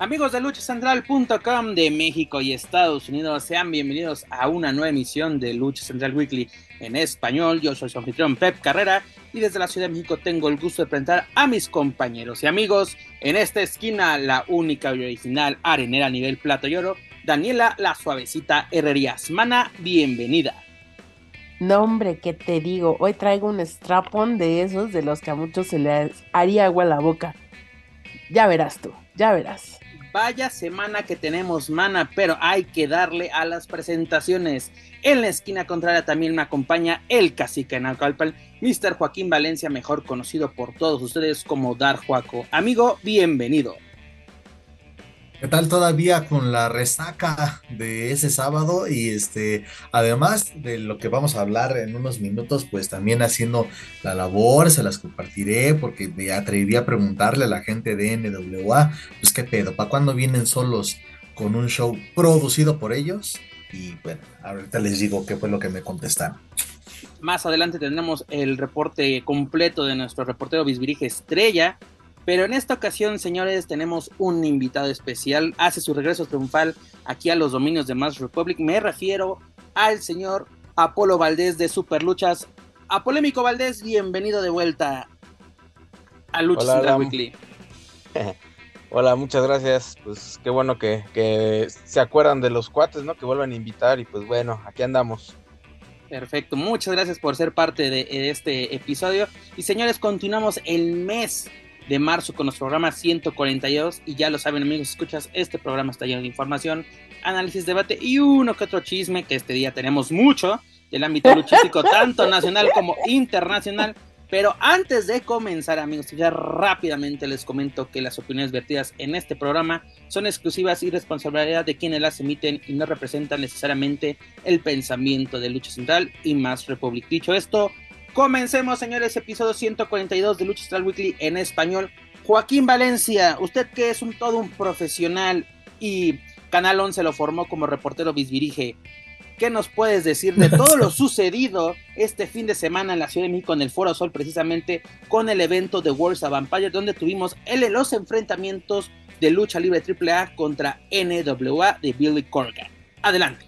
Amigos de luchacentral.com de México y Estados Unidos, sean bienvenidos a una nueva emisión de Lucha Central Weekly en español. Yo soy su anfitrión Pep Carrera y desde la Ciudad de México tengo el gusto de presentar a mis compañeros y amigos. En esta esquina, la única y original arenera a nivel plata y oro, Daniela La Suavecita Herrerías. Mana, bienvenida. No, hombre, ¿qué te digo? Hoy traigo un strapón de esos de los que a muchos se les haría agua a la boca. Ya verás tú, ya verás. Vaya semana que tenemos, mana, pero hay que darle a las presentaciones. En la esquina contraria también me acompaña el cacique Naucalpan, Mr. Joaquín Valencia, mejor conocido por todos ustedes como Dar Juaco. Amigo, bienvenido. ¿Qué tal todavía con la resaca de ese sábado? Y este, además de lo que vamos a hablar en unos minutos, pues también haciendo la labor, se las compartiré porque me atreví a preguntarle a la gente de NWA, pues qué pedo, ¿para cuándo vienen solos con un show producido por ellos? Y bueno, ahorita les digo qué fue lo que me contestaron. Más adelante tendremos el reporte completo de nuestro reportero Bisbirige Estrella, pero en esta ocasión, señores, tenemos un invitado especial. Hace su regreso triunfal aquí a los dominios de Mass Republic. Me refiero al señor Apolo Valdés de Superluchas. Apolémico Valdés, bienvenido de vuelta a Lucha Central Weekly. Hola, muchas gracias. Pues qué bueno que, que, se acuerdan de los cuates, ¿no? Que vuelvan a invitar y pues bueno, aquí andamos. Perfecto, muchas gracias por ser parte de, de este episodio. Y señores, continuamos el mes de marzo con nuestro programa 142 y ya lo saben amigos, escuchas, este programa está lleno de información, análisis, debate y uno que otro chisme que este día tenemos mucho del ámbito luchístico tanto nacional como internacional. Pero antes de comenzar, amigos, ya rápidamente les comento que las opiniones vertidas en este programa son exclusivas y responsabilidad de quienes las emiten y no representan necesariamente el pensamiento de Lucha Central y más Republic. Dicho esto, Comencemos, señores, episodio 142 de Lucha Central Weekly en español. Joaquín Valencia, usted que es un todo un profesional y Canal 11 lo formó como reportero bisbirige. ¿Qué nos puedes decir de todo lo sucedido este fin de semana en la Ciudad de México en el Foro Sol, precisamente con el evento de Worlds of Vampire, donde tuvimos el, los enfrentamientos de lucha libre AAA contra NWA de Billy Corgan? Adelante.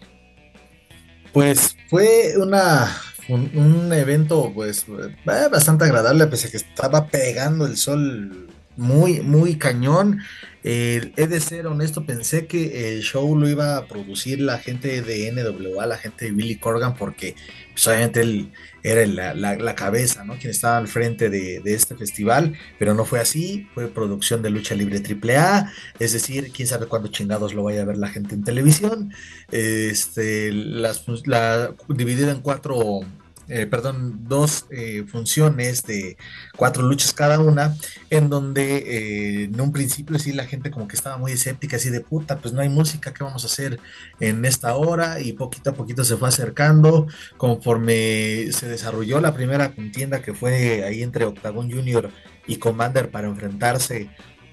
Pues fue una un, evento pues eh, bastante agradable, pese a que estaba pegando el sol muy, muy cañón. he de ser honesto, pensé que el show lo iba a producir la gente de NWA, la gente de Billy Corgan, porque pues, obviamente él era la, cabeza, ¿no? Quien estaba al frente de, este festival, pero no fue así, fue producción de Lucha Libre AAA, es decir, quién sabe cuándo chingados lo vaya a ver la gente en televisión, este, las, la, dividida en cuatro eh, perdón, dos eh, funciones de cuatro luchas cada una, en donde eh, en un principio sí la gente como que estaba muy escéptica, así de puta, pues no hay música, ¿qué vamos a hacer en esta hora? Y poquito a poquito se fue acercando, conforme se desarrolló la primera contienda que fue ahí entre Octagon Junior y Commander para enfrentarse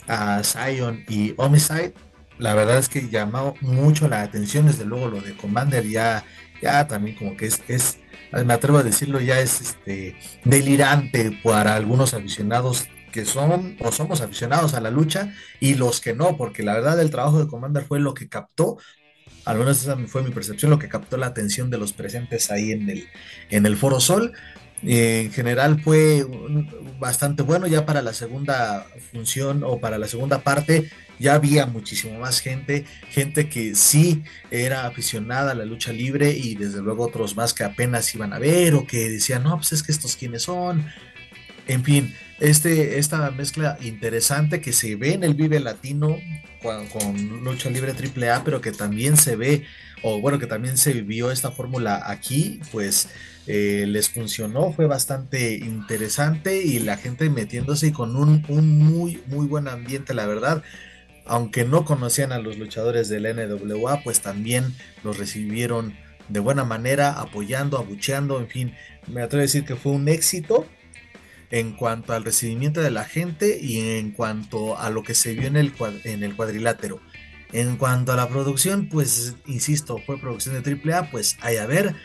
a Zion y Homicide. La verdad es que llamó mucho la atención, desde luego lo de Commander ya, ya también como que es, es me atrevo a decirlo, ya es este, delirante para algunos aficionados que son o somos aficionados a la lucha y los que no, porque la verdad el trabajo de Commander fue lo que captó, al menos esa fue mi percepción, lo que captó la atención de los presentes ahí en el, en el Foro Sol. en general fue bastante bueno ya para la segunda función o para la segunda parte ya había muchísimo más gente, gente que sí era aficionada a la lucha libre y desde luego otros más que apenas iban a ver o que decían, no, pues es que estos quiénes son. En fin, este, esta mezcla interesante que se ve en el Vive Latino con, lucha libre AAA, pero que también se ve, o bueno, que también se vivió esta fórmula aquí, pues eh, les funcionó, fue bastante interesante y la gente metiéndose con un, un muy, muy buen ambiente, la verdad aunque no conocían a los luchadores del NWA, pues también los recibieron de buena manera, apoyando, abucheando, en fin, me atrevo a decir que fue un éxito. en cuanto al recibimiento de la gente y en cuanto a lo que se vio en el, en el cuadrilátero. En cuanto a la producción, pues insisto, fue producción de AAA, pues hay a ver.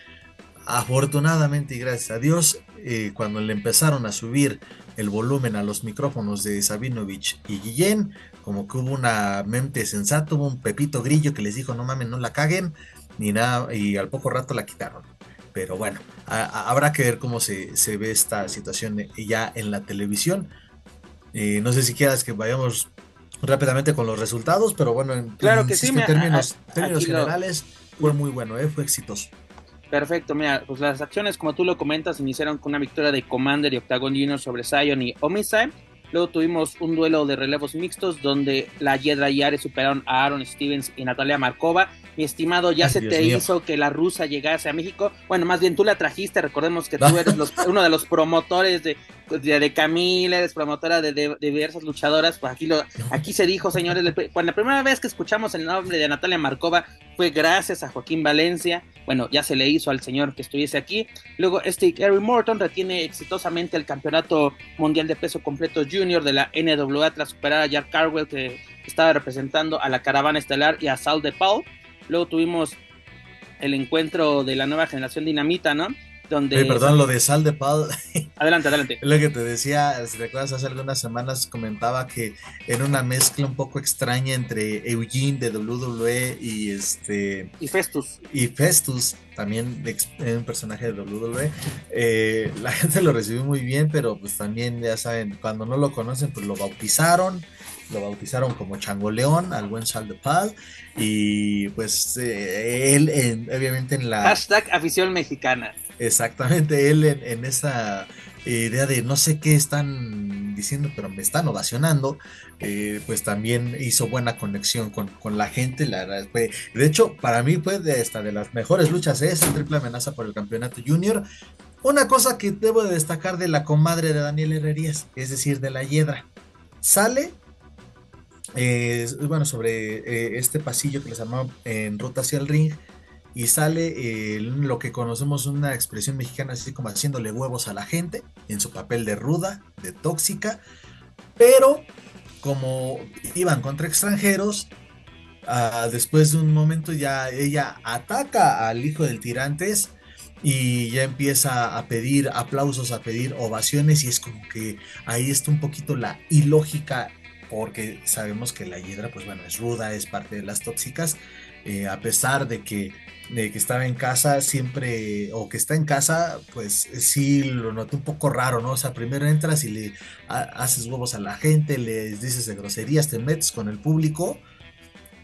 Afortunadamente y gracias a Dios, eh, cuando le empezaron a subir el volumen a los micrófonos de Sabinovich y Guillén, como que hubo una mente sensata, hubo un Pepito Grillo que les dijo, no mames, no la caguen, ni nada, y al poco rato la quitaron. Pero bueno, habrá que ver cómo se, ve esta situación ya en la televisión. Eh, no sé si quieras que vayamos rápidamente con los resultados, pero bueno, en, claro que sí, en términos, generales fue muy bueno, ¿eh? fue exitoso. Perfecto, mira, pues las acciones, como tú lo comentas, iniciaron con una victoria de Commander y Octagon Junior sobre Zion y Homicide. Luego tuvimos un duelo de relevos mixtos donde la Yedra y Ares superaron a Aaron Stevens y Natalia Markova mi estimado, ya se te hizo que la rusa llegase a México. Bueno, más bien tú la trajiste, recordemos que tú eres uno de los promotores de, de, Camila, eres promotora de, diversas luchadoras. Pues aquí, lo, aquí se dijo, señores, cuando la primera vez que escuchamos el nombre de Natalia Marcova fue gracias a Joaquín Valencia. Bueno, ya se le hizo al señor que estuviese aquí. Luego, este Gary Morton retiene exitosamente el campeonato mundial de peso completo junior de la NWA tras superar a Jack Carwell, que estaba representando a la caravana estelar y a Sal de Paul. Luego tuvimos el encuentro de la nueva generación Dinamita, ¿no? Donde... perdón, lo de Sal de Pal. Adelante, adelante. lo que te decía, si recuerdas, hace algunas semanas comentaba que era una mezcla un poco extraña entre Eugene de WWE y este... Y Festus. Y Festus, también un personaje de WWE. Eh, la gente lo recibió muy bien, pero pues también, ya saben, cuando no lo conocen, pues lo bautizaron lo bautizaron como Changoleón, al buen Sal de Pal, y pues eh, él obviamente en la... Hashtag afición mexicana. Exactamente, él en, esa idea de no sé qué están diciendo, pero me están ovacionando, eh, pues también hizo buena conexión con, la gente. La, de hecho, para mí fue de, esta, de las mejores luchas, es ¿eh? triple amenaza por el campeonato junior. Una cosa que debo de destacar de la comadre de Daniel Herrerías, es decir, de la Hiedra, sale bueno, sobre eh, este pasillo que les llamaba en ruta hacia el ring y sale eh, lo que conocemos una expresión mexicana así como haciéndole huevos a la gente en su papel de ruda, de tóxica, pero como iban contra extranjeros, ah, después de un momento ya ella ataca al hijo del tirantes y ya empieza a pedir aplausos, a pedir ovaciones y es como que ahí está un poquito la ilógica porque sabemos que la hiedra, pues bueno, es ruda, es parte de las tóxicas, eh, a pesar de que, de que estaba en casa siempre, o que está en casa, pues sí lo noté un poco raro, ¿no? O sea, primero entras y le haces huevos a la gente, les dices de groserías, te metes con el público.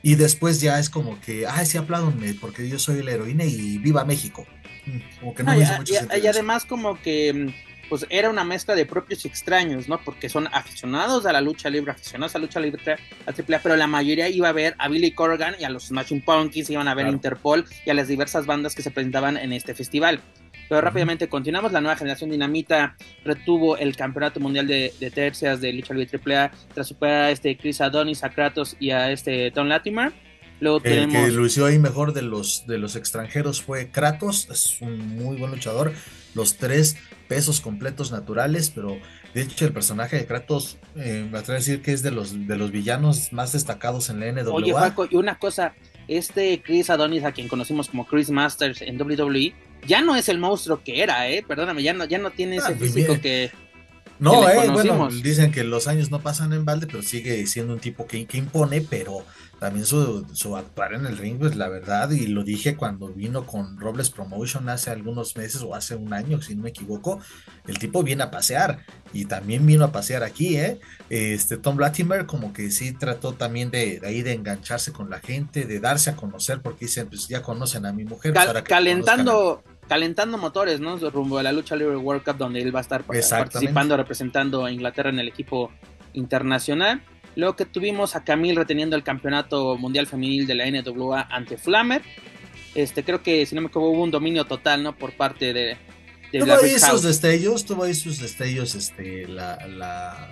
Y después ya es como que, ay, sí, apláudame, porque yo soy la heroína y viva México. Mm, como que no, ah, y además como que mm, pues era una mezcla de propios y extraños, ¿no? Porque son aficionados a la lucha libre, aficionados a la lucha libre, a AAA, pero la mayoría iba a ver a Billy Corgan y a los Smashing Pumpkins, iban a ver a Interpol y a las diversas bandas que se presentaban en este festival. Pero rápidamente continuamos, la nueva generación Dinamita retuvo el campeonato mundial de, tercias de lucha libre AAA tras superar a este Chris Adonis, a Kratos y a este Don Latimer. Luego el tenemos... que lució ahí mejor de los, de los extranjeros fue Kratos, es un muy buen luchador. Los tres pesos completos naturales, pero de hecho el personaje de Kratos eh, me atrevo a decir que es de los, de los villanos más destacados en la NWA. Oye, Paco, y una cosa, este Chris Adonis, a quien conocimos como Chris Masters en WWE, ya no es el monstruo que era, ¿eh? Perdóname, ya no, ya no tiene ese ah, físico que... No, eh, bueno, dicen que los años no pasan en balde, pero sigue siendo un tipo que, que impone, pero también su, su, actuar en el ring, pues la verdad, y lo dije cuando vino con Robles Promotion hace algunos meses o hace un año, si no me equivoco, el tipo viene a pasear y también vino a pasear aquí, ¿eh? Este Tom Latimer como que sí trató también de, de ahí de engancharse con la gente, de darse a conocer, porque dicen, pues ya conocen a mi mujer. Pues, calentando calentando motores, ¿no? Rumbo a la lucha libre World Cup, donde él va a estar participando, representando a Inglaterra en el equipo internacional. Luego que tuvimos a Camille reteniendo el campeonato mundial femenil de la NWA ante Flammer. Este, creo que si no me equivoco hubo un dominio total, ¿no? Por parte de, tuvo ahí sus destellos, tuvo ahí sus destellos, este, la, la,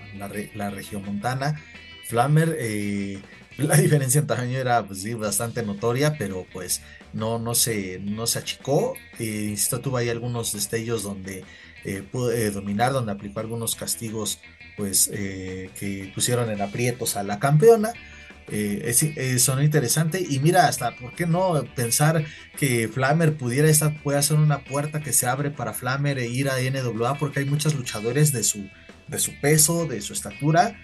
la, región montana. Flammer, eh, la diferencia en tamaño era pues, sí, bastante notoria, pero pues no, no, se, no se achicó. Eh, insisto, tuvo ahí algunos destellos donde eh, pudo eh, dominar, donde aplicó algunos castigos pues que pusieron en aprietos a la campeona. Eh, son interesante y mira hasta por qué no pensar que Flammer pudiera esta puede ser una puerta que se abre para Flammer e ir a NWA porque hay muchos luchadores de su de su peso de su estatura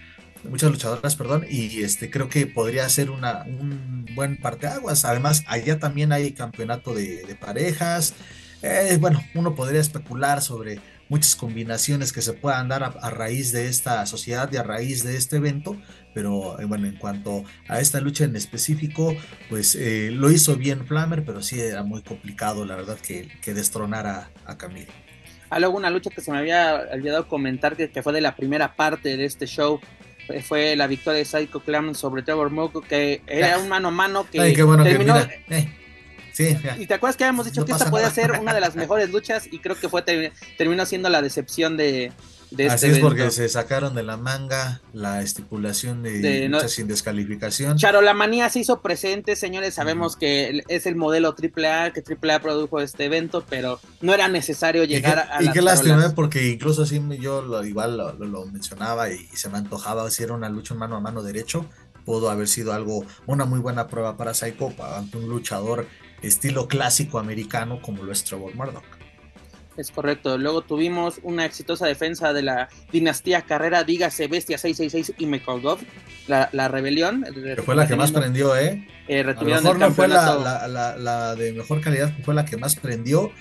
muchas luchadoras, perdón, y este creo que podría ser una, un buen parteaguas. Además, allá también hay campeonato de, parejas. Eh, bueno, uno podría especular sobre muchas combinaciones que se puedan dar a, raíz de esta sociedad y a raíz de este evento, pero eh, bueno, en cuanto a esta lucha en específico, pues eh, lo hizo bien Flammer, pero sí era muy complicado, la verdad, que, que destronara a Camilo. Ah, luego una lucha que se me había olvidado comentar que, que, fue de la primera parte de este show fue la victoria de Psycho Clown sobre Trevor Moko, que era un mano a mano que terminó. Eh, sí, y te acuerdas que habíamos dicho que esta podía ser una de las mejores luchas y creo que fue terminó siendo la decepción de, Así este es porque se sacaron de la manga la estipulación de, lucha sin descalificación. Charo, la manía se hizo presente, señores. Sabemos que es el modelo AAA, que AAA produjo este evento, pero no era necesario llegar a. Y qué lástima, porque incluso así yo lo, igual lo, mencionaba y, se me antojaba si era una lucha mano a mano derecho. Pudo haber sido algo, una muy buena prueba para Psycho ante un luchador estilo clásico americano como lo es Trevor Murdoch. Es correcto. Luego tuvimos una exitosa defensa de la dinastía Carrera, dígase Bestia 666 y Mekolgov, la, la rebelión. Que fue la que más prendió, ¿eh? eh a lo mejor no fue la, la, de mejor calidad, fue la que más prendió.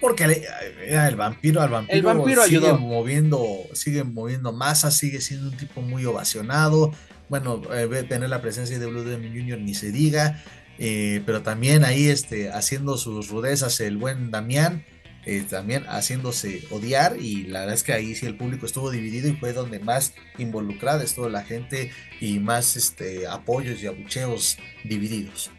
Porque era el vampiro, al vampiro, el vampiro sigue moviendo, sigue moviendo masa, sigue siendo un tipo muy ovacionado. Bueno, eh, tener la presencia de WM Junior ni se diga. Eh, pero también ahí este, haciendo sus rudezas el buen Damián eh, también haciéndose odiar y la verdad es que ahí sí el público estuvo dividido y fue donde más involucrada estuvo la gente y más este, apoyos y abucheos divididos.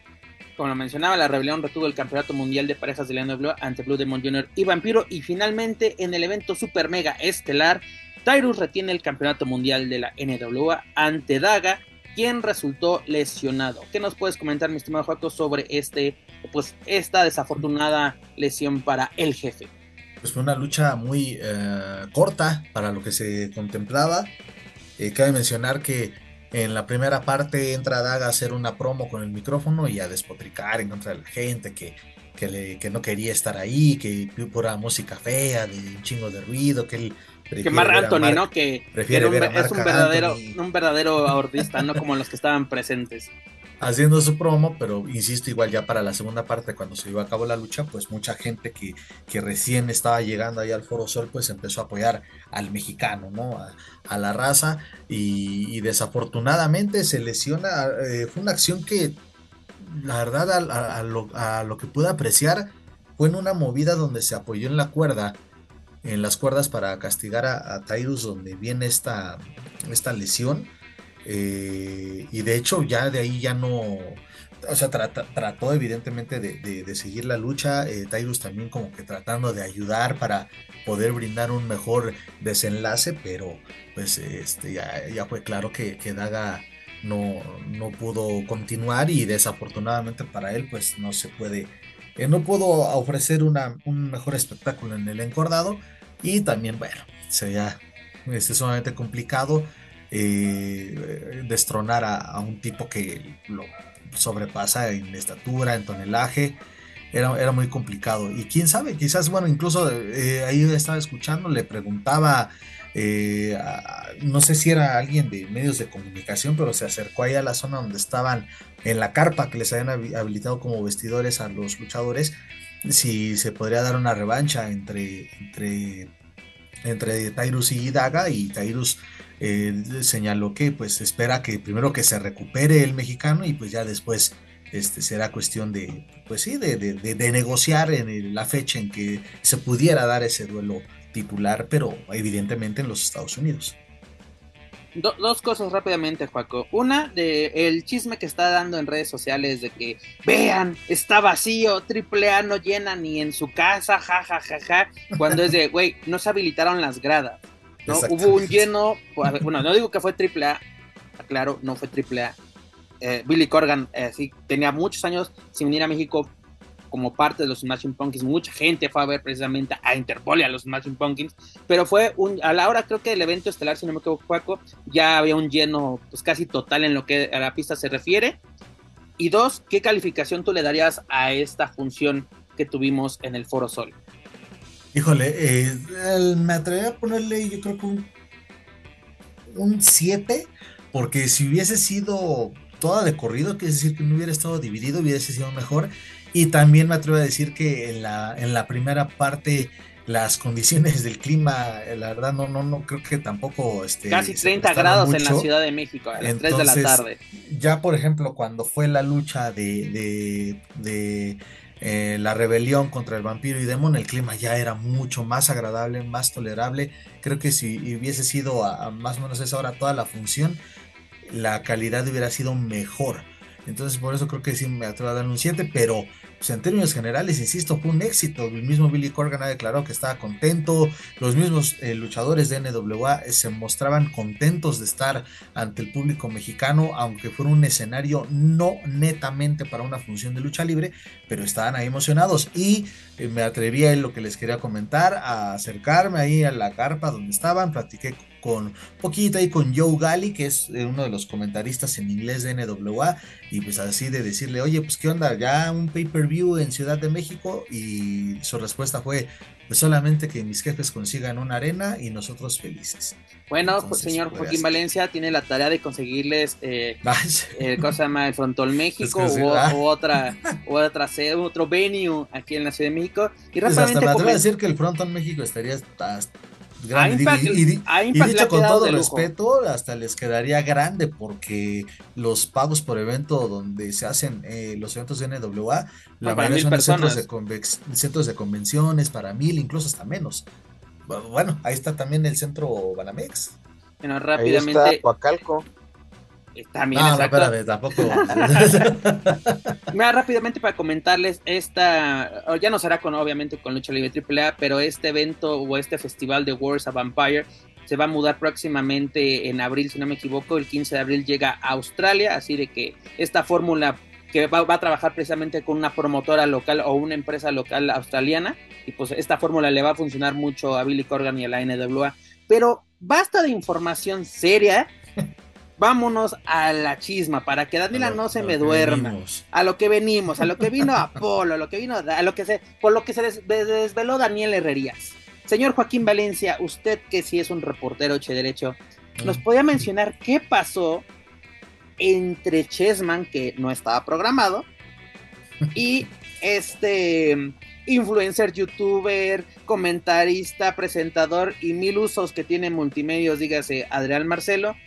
Como lo mencionaba, la rebelión retuvo el campeonato mundial de parejas de Leandro Blue ante Blue Demon Jr. y Vampiro y finalmente en el evento super mega estelar Tyrus retiene el campeonato mundial de la NWA ante Daga quien resultó lesionado. ¿Qué nos puedes comentar, mi estimado Joaco, sobre este, pues, esta desafortunada lesión para el jefe? Pues fue una lucha muy eh, corta para lo que se contemplaba. Eh, cabe mencionar que en la primera parte entra Daga a hacer una promo con el micrófono y a despotricar en contra de la gente que, que, que no quería estar ahí, que pura música fea, de un chingo de ruido, que él que Mar Anthony, ¿no? Que es un verdadero, un verdadero no como los que estaban presentes. Haciendo su promo, pero insisto, igual ya para la segunda parte, cuando se llevó a cabo la lucha, pues mucha gente que, que recién estaba llegando ahí al Foro Sol, pues empezó a apoyar al mexicano, ¿no? A, la raza, y, desafortunadamente se lesiona. Eh, fue una acción que, la verdad, a, lo, a lo que pude apreciar, fue en una movida donde se apoyó en la cuerda en las cuerdas para castigar a, Tyrus donde viene esta, esta lesión. Eh, y de hecho ya de ahí ya no, o sea, trató evidentemente de, seguir la lucha, eh, Tyrus también como que tratando de ayudar para poder brindar un mejor desenlace, pero pues este, ya, fue claro que, que Daga no, no pudo continuar y desafortunadamente para él pues no se puede no pudo ofrecer un mejor espectáculo en el encordado y también, bueno, sería este, sumamente complicado eh, destronar a, un tipo que lo sobrepasa en estatura, en tonelaje. Era, era muy complicado. Y quién sabe, quizás, bueno, incluso eh, ahí estaba escuchando, le preguntaba, eh, no sé si era alguien de medios de comunicación, pero se acercó ahí a la zona donde estaban en la carpa que les habían habilitado como vestidores a los luchadores, si se podría dar una revancha entre, entre, entre Tyrus y Daga y Tyrus eh, señaló que pues espera que primero que se recupere el mexicano y pues ya después este, será cuestión de pues sí de, de negociar en la fecha en que se pudiera dar ese duelo titular pero evidentemente en los Estados Unidos dos cosas rápidamente, Juaco. Una, de el chisme que está dando en redes sociales de que, vean, está vacío, triple A no llena ni en su casa, ja, ja, ja, ja. Cuando es de, güey, no se habilitaron las gradas. ¿no? Hubo un lleno, bueno, no digo que fue triple A, claro, no fue triple A. Eh, Billy Corgan, eh, sí, tenía muchos años sin venir a México como parte de los Smashing Pumpkins. Mucha gente fue a ver precisamente a Interpol y a los Smashing Pumpkins, pero fue un, a la hora creo que el evento estelar, si no me equivoco, ya había un lleno pues casi total en lo que a la pista se refiere. Y dos, ¿qué calificación tú le darías a esta función que tuvimos en el Foro Sol? Híjole, eh, me atrevería a ponerle yo creo que un 7, porque si hubiese sido toda de corrido, quiere decir que no hubiera estado dividido, hubiese sido mejor. Y también me atrevo a decir que en la, en la primera parte las condiciones del clima, eh, la verdad no, no, no creo que tampoco este, casi 30 grados en la Ciudad de México a las 3 de la tarde. Ya por ejemplo, cuando fue la lucha de, de, eh, la rebelión contra el vampiro y demon, el clima ya era mucho más agradable, más tolerable. Creo que si hubiese sido a, a más o menos esa hora toda la función, la calidad hubiera sido mejor. Entonces, por eso creo que sí me atrevo a dar un 7, pero pues, en términos generales, insisto, fue un éxito. El mismo Billy Corgan ha declarado que estaba contento. Los mismos eh, luchadores de NWA se mostraban contentos de estar ante el público mexicano, aunque fuera un escenario no netamente para una función de lucha libre, pero estaban ahí emocionados. Y eh, me atreví a lo que les quería comentar, a acercarme ahí a la carpa donde estaban, platiqué con poquito ahí con Joe Gali, que es eh, uno de los comentaristas en inglés de NWA, y pues así de decirle, oye, pues qué onda, ya un pay-per-view en Ciudad de México, y su respuesta fue, pues solamente que mis jefes consigan una arena y nosotros felices. Bueno, pues, señor Joaquín Valencia tiene la tarea de conseguirles eh, eh cosa llama el Frontón México o u, otra, u otra otro venue aquí en la Ciudad de México. Y pues hasta me atrevo a decir que el México estaría grande. y, dicho con todo respeto, hasta les quedaría grande porque los pagos por evento donde se hacen eh, los eventos de NWA, la mayoría son centros de, centros de convenciones para mil, incluso hasta menos. Bueno, ahí está también el centro Banamex. Bueno, rápidamente. También, no, no, espérame, tampoco. Mira, rápidamente para comentarles, esta, ya no será con, obviamente, con Lucha Libre AAA, pero este evento o este festival de Wars of Vampire se va a mudar próximamente en abril, si no me equivoco, el 15 de abril llega a Australia, así de que esta fórmula que va, va, a trabajar precisamente con una promotora local o una empresa local australiana, y pues esta fórmula le va a funcionar mucho a Billy Corgan y a la NWA, pero basta de información seria vámonos a la chisma para que Daniela no se me duerma. A lo que venimos, a lo que vino Apolo, a lo que vino, a lo que se, por lo que se desveló Daniel Herrerías. Señor Joaquín Valencia, usted que sí es un reportero che derecho, ¿nos mm. podía mencionar qué pasó entre Chessman, que no estaba programado, y este influencer, youtuber, comentarista, presentador y mil usos que tiene multimedios, dígase Adrián Marcelo,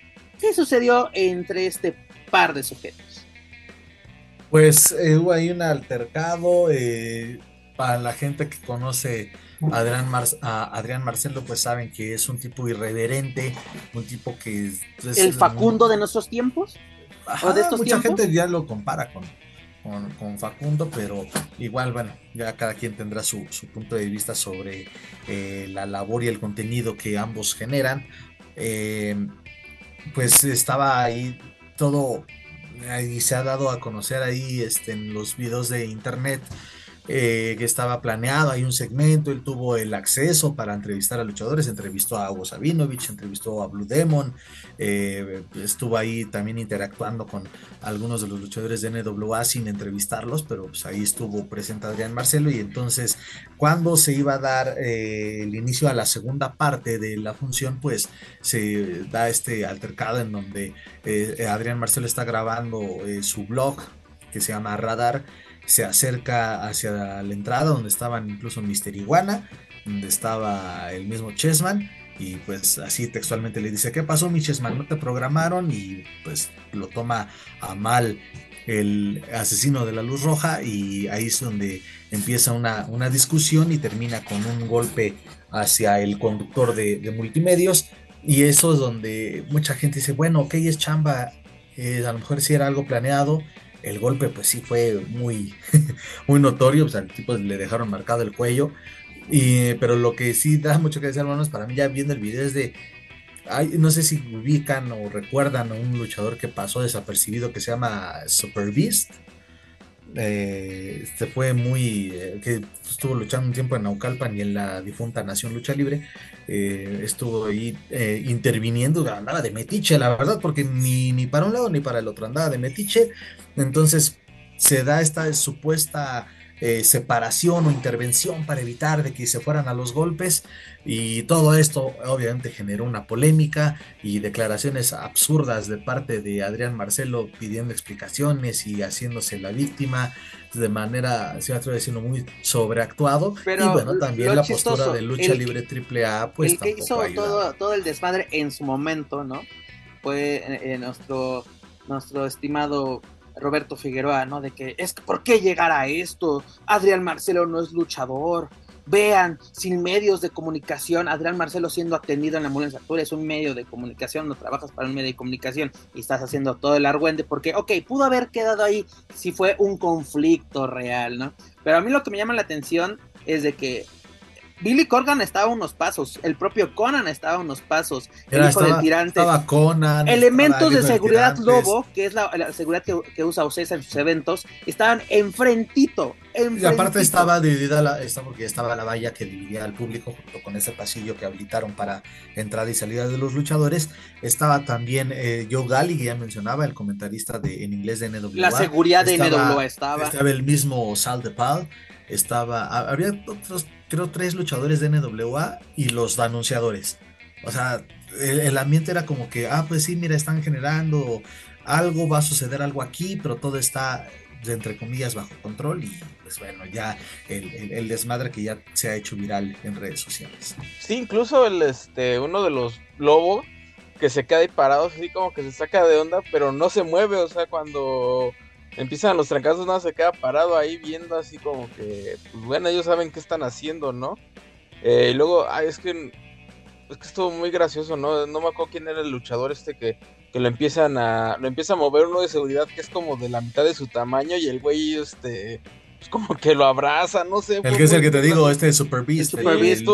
¿Qué sucedió entre este par de sujetos? Pues eh, hubo ahí un altercado. Eh, para la gente que conoce a Adrián, a Adrián Marcelo, pues saben que es un tipo irreverente, un tipo que es... ¿El Facundo de nuestros tiempos? mucha gente ya lo compara con, con, Facundo, pero igual, bueno, ya cada quien tendrá su, punto de vista sobre eh, la labor y el contenido que ambos generan. Eh, pues estaba ahí todo y se ha dado a conocer ahí este, en los videos de internet eh, que estaba planeado, hay un segmento, él tuvo el acceso para entrevistar a luchadores, entrevistó a Hugo Sabinovich, entrevistó a Blue Demon, eh, estuvo ahí también interactuando con algunos de los luchadores de NWA sin entrevistarlos, pero pues ahí estuvo presente Adrián Marcelo. Y entonces cuando se iba a dar eh, el inicio a la segunda parte de la función, pues se da este altercado en donde Adrián Marcelo está grabando su blog que se llama Radar. Se acerca hacia la entrada donde estaban incluso Mister Iguana, donde estaba el mismo Chessman y pues así textualmente le dice, ¿qué pasó mi Chessman? ¿No te programaron? Y pues lo toma a mal el asesino de la luz roja y ahí es donde empieza una, una discusión y termina con un golpe hacia el conductor de, multimedios y eso es donde mucha gente dice, bueno, ok, es chamba, eh, a lo mejor si era algo planeado, el golpe pues sí fue muy, muy notorio, sea, al tipo le dejaron marcado el cuello, y, pero lo que sí da mucho que decir, hermanos, para mí ya viendo el video es de, no sé si ubican o recuerdan a un luchador que pasó desapercibido que se llama Super Beast. eh, este fue muy, eh, que estuvo luchando un tiempo en Naucalpan y en la difunta Nación Lucha Libre, eh, estuvo ahí interviniendo, andaba de metiche, la verdad, porque ni, ni para un lado ni para el otro andaba de metiche, entonces se da esta supuesta eh, separación o intervención para evitar de que se fueran a los golpes y todo esto obviamente generó una polémica y declaraciones absurdas de parte de Adrián Marcelo pidiendo explicaciones y haciéndose la víctima de manera, si me atrevo a decirlo, muy sobreactuado. y bueno, también la postura de lucha libre triple A, pues el que hizo todo, todo el desmadre en su momento, ¿no? Fue eh, eh, nuestro, nuestro estimado Roberto Figueroa, ¿no? De que es ¿por qué llegar a esto? Adrián Marcelo no es luchador. Vean, sin medios de comunicación, Adrián Marcelo siendo atendido en la ambulancia, tú eres un medio de comunicación, no trabajas para un medio de comunicación y estás haciendo todo el argüende porque, ok, pudo haber quedado ahí si fue un conflicto real, ¿no? Pero a mí lo que me llama la atención es de que Billy Corgan estaba a unos pasos, el propio Conan estaba a unos pasos, el hijo del tirante. Estaba Conan. Elementos de seguridad Lobo, que es la, seguridad que, usa Ocesa en sus eventos, estaban enfrentito, Y aparte estaba dividida, la, porque estaba la valla que dividía al público junto con ese pasillo que habilitaron para entrada y salida de los luchadores. Estaba también eh, Joe Gali, que ya mencionaba, el comentarista de, en inglés de NWA. La seguridad de NWA estaba. Estaba el mismo Sal de Pal estaba, había otros, creo, tres luchadores de NWA y los anunciadores. O sea, el, ambiente era como que, ah, pues sí, mira, están generando algo, va a suceder algo aquí, pero todo está, entre comillas, bajo control y pues bueno, ya el, desmadre que ya se ha hecho viral en redes sociales. Sí, incluso el, este, uno de los lobos que se queda ahí parado, así como que se saca de onda, pero no se mueve, o sea, cuando empiezan los trancazos, nada, se queda parado ahí viendo así como que, pues bueno, ellos saben qué están haciendo, ¿no? Eh, y luego, ay, es que, es que estuvo muy gracioso, ¿no? No me acuerdo quién era el luchador este que, que lo empiezan a, lo empieza a mover uno de seguridad que es como de la mitad de su tamaño y el güey, este, pues como que lo abraza, no sé. El que es el que te digo, este Super Beast. Super Beast,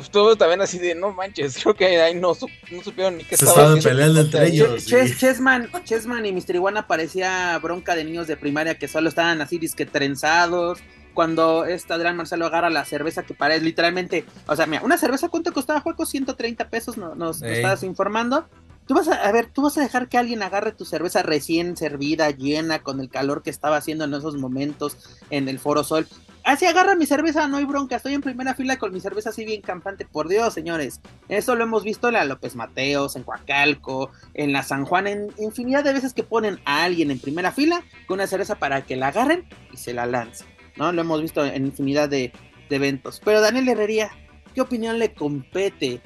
estuvo, también así de no manches, creo que ahí no, no supieron ni qué Se estaban peleando entre ellos. Chessman, Chessman y Mr. Iguana parecía bronca de niños de primaria que solo estaban así disque trenzados. Cuando este Adrián Marcelo agarra la cerveza que parece literalmente, o sea, mira, una cerveza cuánto costaba juego 130 pesos, nos, nos estabas informando. Tú vas a, a, ver, tú vas a dejar que alguien agarre tu cerveza recién servida, llena, con el calor que estaba haciendo en esos momentos en el Foro Sol. Así agarra mi cerveza, no hay bronca, estoy en primera fila con mi cerveza así bien campante, por Dios, señores. Eso lo hemos visto en la López Mateos, en Coacalco, en la San Juan, en infinidad de veces que ponen a alguien en primera fila con una cerveza para que la agarren y se la lancen, ¿no? Lo hemos visto en infinidad de, eventos. Pero Daniel Herrería, ¿qué opinión le compete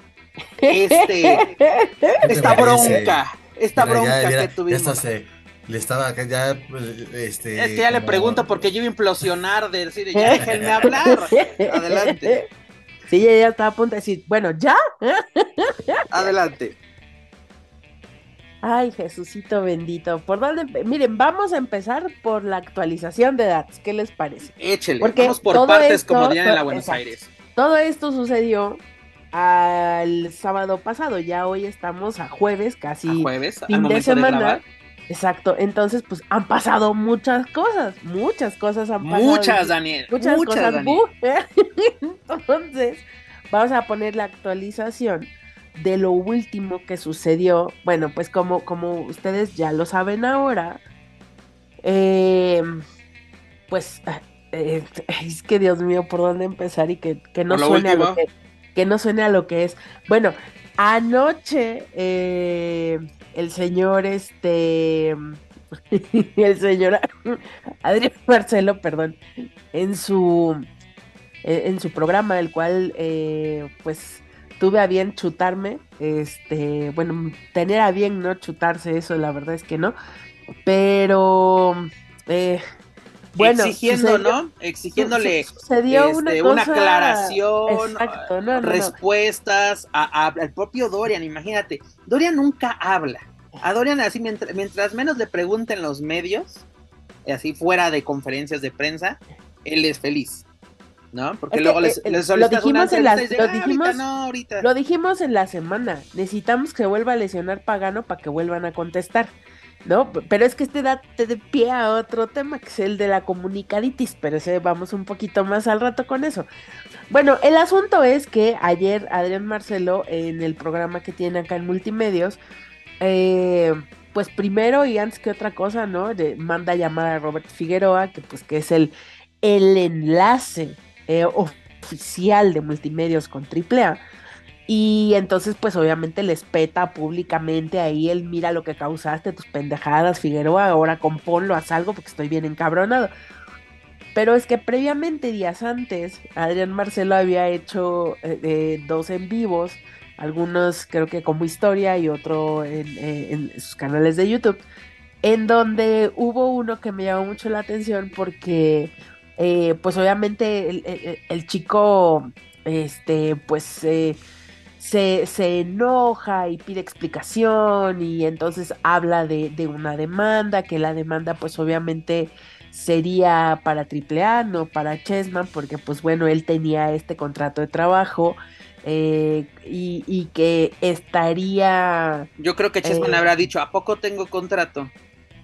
este, esta bronca? Esta bronca que tuvimos le estaba ya este es que ya le pregunto porque yo iba a implosionar de decir ya déjenme hablar adelante sí ella estaba a punto de decir bueno ya adelante. Ay Jesucito bendito por dónde miren vamos a empezar por la actualización de datos qué les parece échele porque vamos por partes como dirían en la Buenos Aires. todo esto sucedió al sábado pasado ya hoy estamos a jueves casi a jueves fin de semana Exacto, entonces pues han pasado muchas cosas, muchas cosas han pasado. Muchas, Daniel. Muchas, cosas. Daniel. entonces, vamos a poner la actualización de lo último que sucedió. Bueno, pues como, como ustedes ya lo saben ahora, eh, pues eh, es que Dios mío, ¿por dónde empezar? Y que, no suene a lo que, que no suene a lo que es. Bueno, anoche eh, el señor, este, el señor Adrián Marcelo, perdón, en su, en su programa, el cual, eh, pues, tuve a bien chutarme, este, bueno, tener a bien no chutarse, eso la verdad es que no, pero, eh, bueno, exigiendo, ¿no? Exigiéndole sucedió una, este, aclaración, respuestas al propio Dorian, imagínate. Dorian nunca habla. A Dorian así mientras, menos le pregunten los medios, así fuera de conferencias de prensa, él es feliz. ¿no? Porque luego les, lo dijimos en la, lo, dijimos, lo dijimos en la semana. Necesitamos que vuelva a lesionar Pagano para que vuelvan a contestar. ¿No? Pero es que este da de pie a otro tema, que es el de la comunicaditis, pero ese vamos un poquito más al rato con eso. Bueno, el asunto es que ayer Adrián Marcelo, en el programa que tiene acá en Multimedios, eh, pues primero y antes que otra cosa, ¿no? Manda llamar a Robert Figueroa, que pues que es el, el enlace eh, oficial de Multimedios con AAA y entonces, pues obviamente les peta públicamente ahí él mira lo que causaste, tus pendejadas, Figueroa, ahora componlo, haz algo porque estoy bien encabronado. Pero es que previamente, días antes, Adrián Marcelo había hecho eh, dos en vivos, algunos creo que como historia y otro en, eh, sus canales de YouTube, en donde hubo uno que me llamó mucho la atención porque, eh, pues obviamente el, el, chico, este, pues se, enoja y pide explicación y entonces habla de, una demanda, que la demanda pues obviamente sería para AAA, no para Chessman, porque pues bueno, él tenía este contrato de trabajo eh, y, que estaría... Yo creo que Chessman eh, habrá dicho, ¿a poco tengo contrato?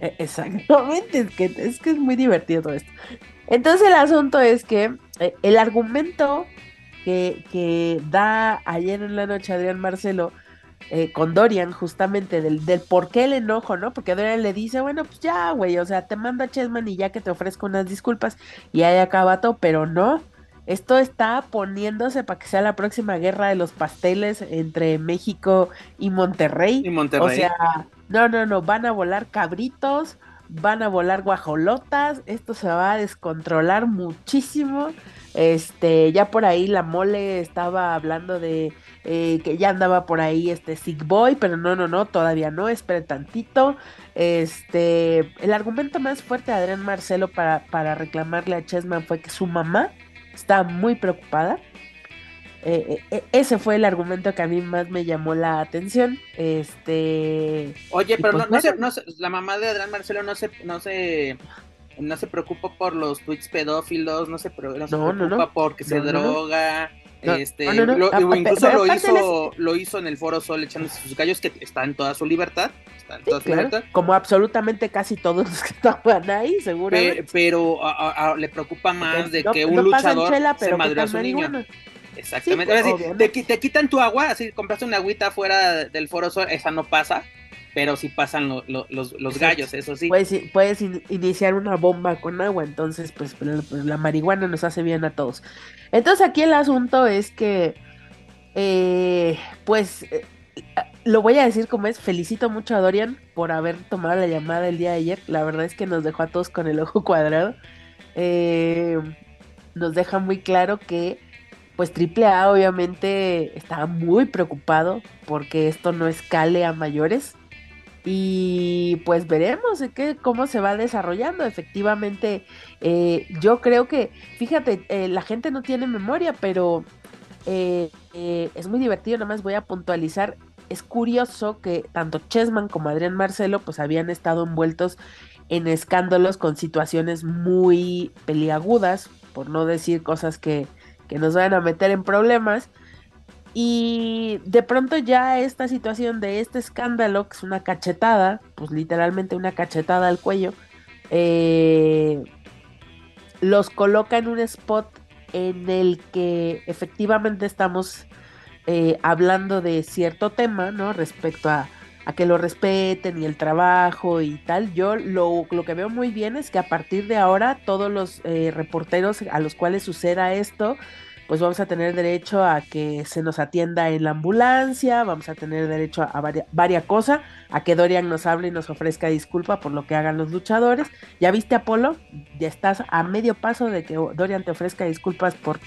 E, exactamente, es que, es que es muy divertido esto. Entonces el asunto es que eh, el argumento que, da ayer en la noche Adrián Marcelo eh, con Dorian, justamente del, del por qué el enojo, ¿no? Porque Dorian le dice, bueno, pues ya, güey, o sea, te mando a Chessman y ya que te ofrezco unas disculpas y ahí acaba todo, pero no. Esto está poniéndose para que sea la próxima guerra de los pasteles entre México y Monterrey. Y Monterrey. O sea, no, no, no, van a volar cabritos, van a volar guajolotas, esto se va a descontrolar muchísimo. Este, ya por ahí la mole estaba hablando de eh, que ya andaba por ahí este Sick Boy, pero no, no, no, todavía no, espere tantito. Este, el argumento más fuerte de Adrián Marcelo para, para reclamarle a Chessman fue que su mamá está muy preocupada. Eh, eh, ese fue el argumento que a mí más me llamó la atención. Este. Oye, pero pues no, no, la mamá de Adrián Marcelo no se, no se no se preocupa por los tweets pedófilos, no se, no se preocupa porque se droga. Este, incluso lo hizo, lo hizo en el Foro Sol echándose sus gallos, que está en toda su libertad. Está en toda su libertad. Como absolutamente casi todos los que estaban ahí, seguro. pero le preocupa más de que un luchador se madure a su niño. Exactamente. te, te, quitan tu agua, así compraste una agüita fuera del Foro Sol, esa no pasa pero sí pasan los, gallos, eso sí. Puedes, puedes iniciar una bomba con agua, entonces pues, la marihuana nos hace bien a todos. Entonces aquí el asunto es que, eh, pues, eh, lo voy a decir como es, felicito mucho a Dorian por haber tomado la llamada el día de ayer, la verdad es que nos dejó a todos con el ojo cuadrado. Eh, nos deja muy claro que pues AAA obviamente estaba muy preocupado porque esto no escale a mayores y pues veremos qué, cómo se va desarrollando. Efectivamente, eh, yo creo que, fíjate, eh, la gente no tiene memoria, pero eh, es muy divertido, nada más voy a puntualizar. Es curioso que tanto Chessman como Adrián Marcelo pues habían estado envueltos en escándalos con situaciones muy peliagudas, por no decir cosas que, que nos van a meter en problemas. Y de pronto ya esta situación de este escándalo, que es una cachetada, pues literalmente una cachetada al cuello, eh, los coloca en un spot en el que efectivamente estamos eh, hablando de cierto tema, ¿no? Respecto a, que lo respeten y el trabajo y tal. Yo lo, lo, que veo muy bien es que a partir de ahora todos los eh, reporteros a los cuales suceda esto, pues vamos a tener derecho a que se nos atienda en la ambulancia, vamos a tener derecho a, varias cosas, a que Dorian nos hable y nos ofrezca disculpa por lo que hagan los luchadores. ¿Ya viste Apolo? Ya estás a medio paso de que Dorian te ofrezca disculpas por,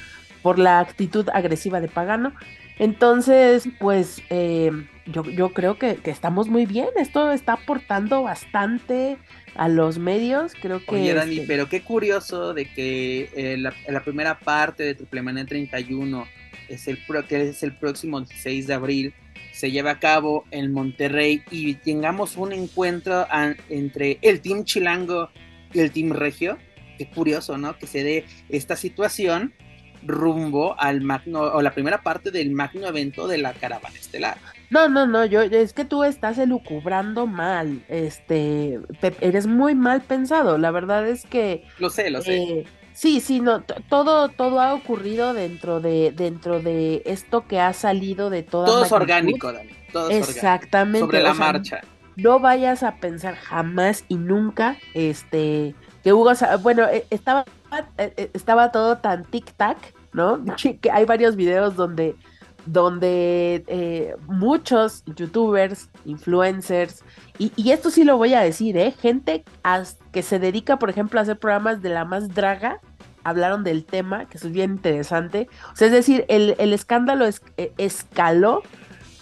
por la actitud agresiva de Pagano. Entonces, pues eh, yo, yo, creo que, que, estamos muy bien. Esto está aportando bastante a los medios. Creo que. Oye, Dani, este pero qué curioso de que eh, la, primera parte de Triple Manía 31 es el, que es el próximo 6 de abril. Se lleva a cabo en Monterrey y tengamos un encuentro entre el Team Chilango y el Team Regio. Qué curioso, ¿no? Que se dé esta situación rumbo al magno, o la primera parte del magno evento de la caravana estelar. No, no, no, yo, es que tú estás elucubrando mal, este, eres muy mal pensado, la verdad es que... Lo sé, lo sé. Eh, sí, sí, no, todo, todo ha ocurrido dentro de, dentro de esto que ha salido de toda... Todo es orgánico, Dani, todo es Exactamente. Sobre la marcha. No vayas a pensar jamás y nunca, este, que Hugo, bueno, e, estaba, e, e, estaba todo tan tic-tac, ¿no? Que hay varios videos donde donde eh, muchos youtubers, influencers, y, esto sí lo voy a decir, ¿eh? gente que se dedica, por ejemplo, a hacer programas de la más draga, hablaron del tema, que eso es bien interesante. O sea, es decir, el, escándalo e, escaló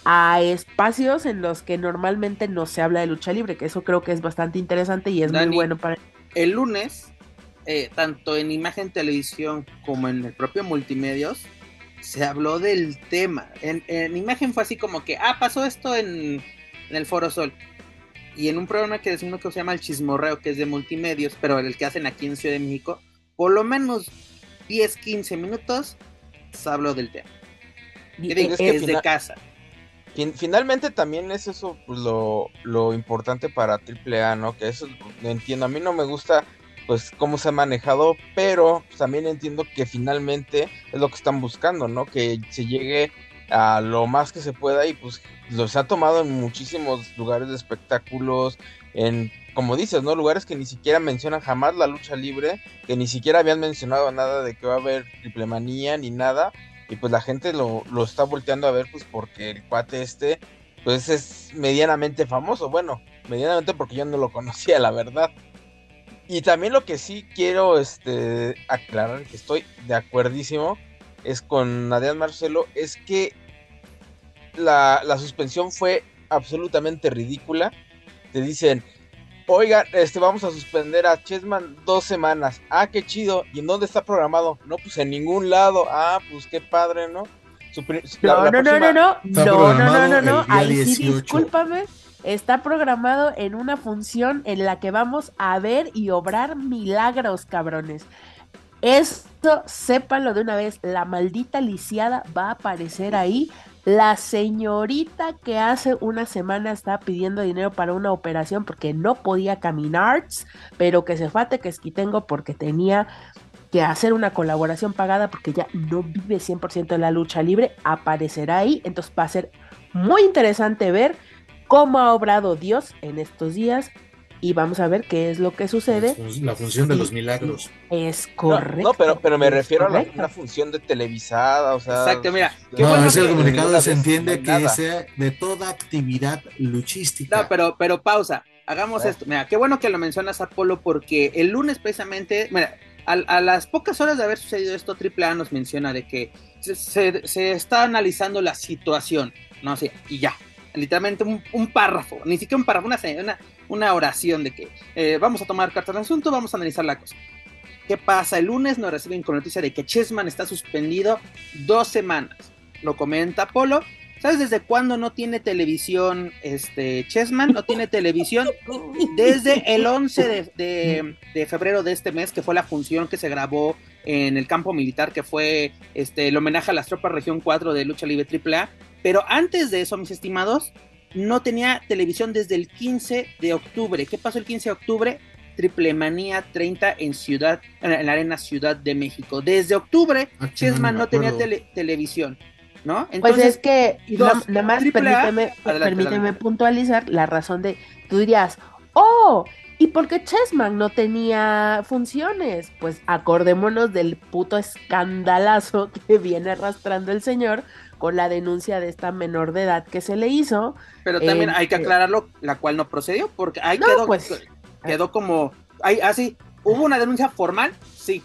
a espacios en los que normalmente no se habla de lucha libre, que eso creo que es bastante interesante y es muy bueno para... El lunes, eh, tanto en imagen televisión como en el propio multimedios, se habló del tema. En, imagen fue así como que, ah, pasó esto en, el Foro Sol. Y en un programa que decimos que se llama El Chismorreo, que es de multimedios, pero el que hacen aquí en Ciudad de México, por lo menos 10, 15 minutos se habló del tema. Y es, que es de casa. Finalmente también es eso pues, lo, lo importante para AAA, ¿no? Que eso entiendo. A mí no me gusta pues cómo se ha manejado, pero también entiendo que finalmente es lo que están buscando, ¿no? Que se llegue a lo más que se pueda y pues los ha tomado en muchísimos lugares de espectáculos, en, como dices, ¿no? Lugares que ni siquiera mencionan jamás la lucha libre, que ni siquiera habían mencionado nada de que va a haber triplemanía ni nada, y pues la gente lo, lo está volteando a ver pues porque el cuate este pues es medianamente famoso, bueno, medianamente porque yo no lo conocía, la verdad. Y también lo que sí quiero este, aclarar, que estoy de acuerdísimo, es con Adrián Marcelo, es que la, suspensión fue absolutamente ridícula. Te dicen, oigan, este, vamos a suspender a Chessman dos semanas. Ah, qué chido. ¿Y en dónde está programado? No, pues en ningún lado. Ah, pues qué padre, ¿no? no, no, no, no, no, no, no, no, no, no, ahí sí, discúlpame está programado en una función en la que vamos a ver y obrar milagros, cabrones. Esto, sépanlo de una vez, la maldita lisiada va a aparecer ahí. La señorita que hace una semana estaba pidiendo dinero para una operación porque no podía caminar, pero que se fate que tengo porque tenía que hacer una colaboración pagada porque ya no vive 100% en la lucha libre, aparecerá ahí. Entonces va a ser muy interesante ver cómo ha obrado Dios en estos días y vamos a ver qué es lo que sucede. La función de los milagros. Es correcto. No, pero, pero me refiero a una función de televisada, o sea. Exacto, mira. no, bueno el comunicado se entiende que sea de toda actividad luchística. No, pero, pero pausa. Hagamos esto. Mira, qué bueno que lo mencionas, Apolo, porque el lunes precisamente, mira, a, las pocas horas de haber sucedido esto, AAA nos menciona de que se, se está analizando la situación, ¿no? sé y ya, literalmente un, párrafo, ni siquiera un párrafo, una, una, oración de que eh, vamos a tomar cartas del asunto, vamos a analizar la cosa. ¿Qué pasa? El lunes nos reciben con noticia de que Chessman está suspendido dos semanas. Lo comenta Polo. ¿Sabes desde cuándo no tiene televisión este Chessman? No tiene televisión desde el 11 de, de, febrero de este mes, que fue la función que se grabó en el campo militar, que fue este, el homenaje a las tropas Región 4 de Lucha Libre AAA. Pero antes de eso, mis estimados, no tenía televisión desde el 15 de octubre. ¿Qué pasó el 15 de octubre? Triple Manía 30 en Ciudad, en la Arena Ciudad de México. Desde octubre, ah, Chessman no, tenía televisión. ¿No? pues es que, nada más permíteme, permíteme puntualizar la razón de, tú dirías, oh, ¿y por qué Chessman no tenía funciones? Pues acordémonos del puto escandalazo que viene arrastrando el señor con la denuncia de esta menor de edad que se le hizo. Pero también hay que este, aclararlo, la cual no procedió, porque ahí quedó, pues, quedó como, ahí, así, ah, ¿hubo una denuncia formal? Sí.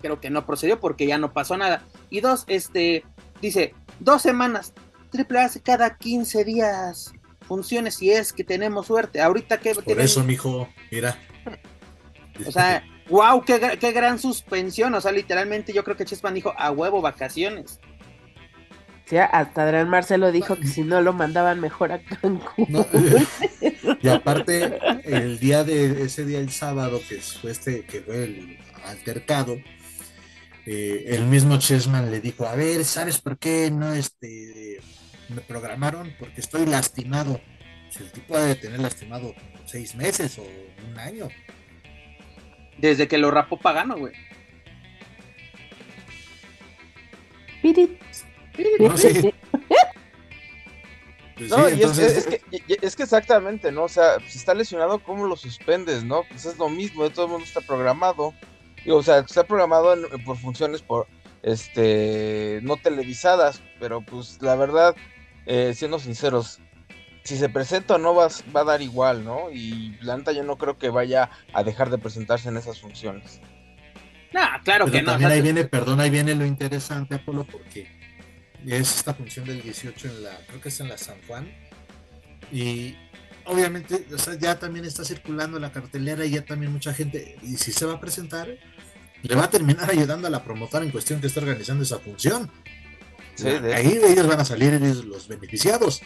Creo que no procedió porque ya no pasó nada. Y dos, este, dice, dos semanas, triple hace cada 15 días funciones si es que tenemos suerte. Ahorita que... Por eso, mijo, mira. O sea, wow, qué, qué, gran suspensión. O sea, literalmente yo creo que Chesman dijo a huevo vacaciones. Sí, hasta Adrián Marcelo dijo que si no lo mandaban mejor a Cancún. y aparte, el día de ese día, el sábado, que fue este, que fue el altercado, eh, el mismo Chessman le dijo, a ver, ¿sabes por qué no este, me programaron? Porque estoy lastimado. Si el tipo debe tener lastimado seis meses o un año. Desde que lo rapó Pagano, güey. No, sí. Pues no, y es, que, es, que, exactamente, ¿no? O sea, si está lesionado, ¿cómo lo suspendes, no? Pues es lo mismo, de todo el mundo está programado. o sea, está programado por funciones por este no televisadas, pero pues la verdad, eh, siendo sinceros, si se presenta o no va, va, a dar igual, ¿no? Y la yo no creo que vaya a dejar de presentarse en esas funciones. No, claro que no. También ahí viene, perdón, ahí viene lo interesante, Apolo, porque es esta función del 18 en la, creo que es en la San Juan. Y obviamente, o sea, ya también está circulando la cartelera y ya también mucha gente, y si se va a presentar, le va a terminar ayudando a la promotora en cuestión que está organizando esa función. Ahí ellos van a salir los beneficiados.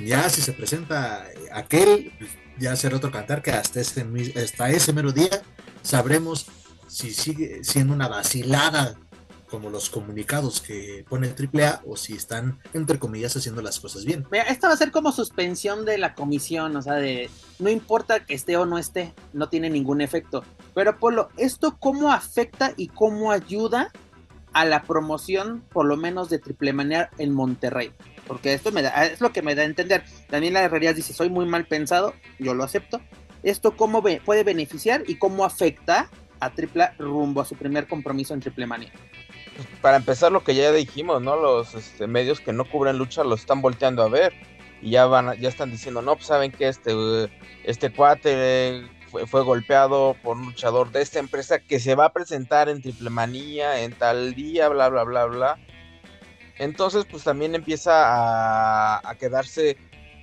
Ya si se presenta aquel, pues, ya será otro cantar que hasta ese, hasta ese mero día sabremos si sigue siendo una vacilada como los comunicados que pone el AAA o si están, entre comillas, haciendo las cosas bien. Mira, esta va a ser como suspensión de la comisión, o sea, de no importa que esté o no esté, no tiene ningún efecto. Pero Polo, ¿esto cómo afecta y cómo ayuda a la promoción, por lo menos de Triple Manía en Monterrey? Porque esto me da, es lo que me da a entender. Daniela Herrerías dice, soy muy mal pensado, yo lo acepto. ¿Esto cómo puede beneficiar y cómo afecta a AAA rumbo a su primer compromiso en Triple Manía? Para empezar lo que ya dijimos, ¿no? Los este, medios que no cubren lucha lo están volteando a ver y ya van, ya están diciendo, no, pues saben que este, este cuate fue, golpeado por un luchador de esta empresa que se va a presentar en Triple Manía en tal día, bla, bla, bla, bla. Entonces, pues también empieza a, a quedarse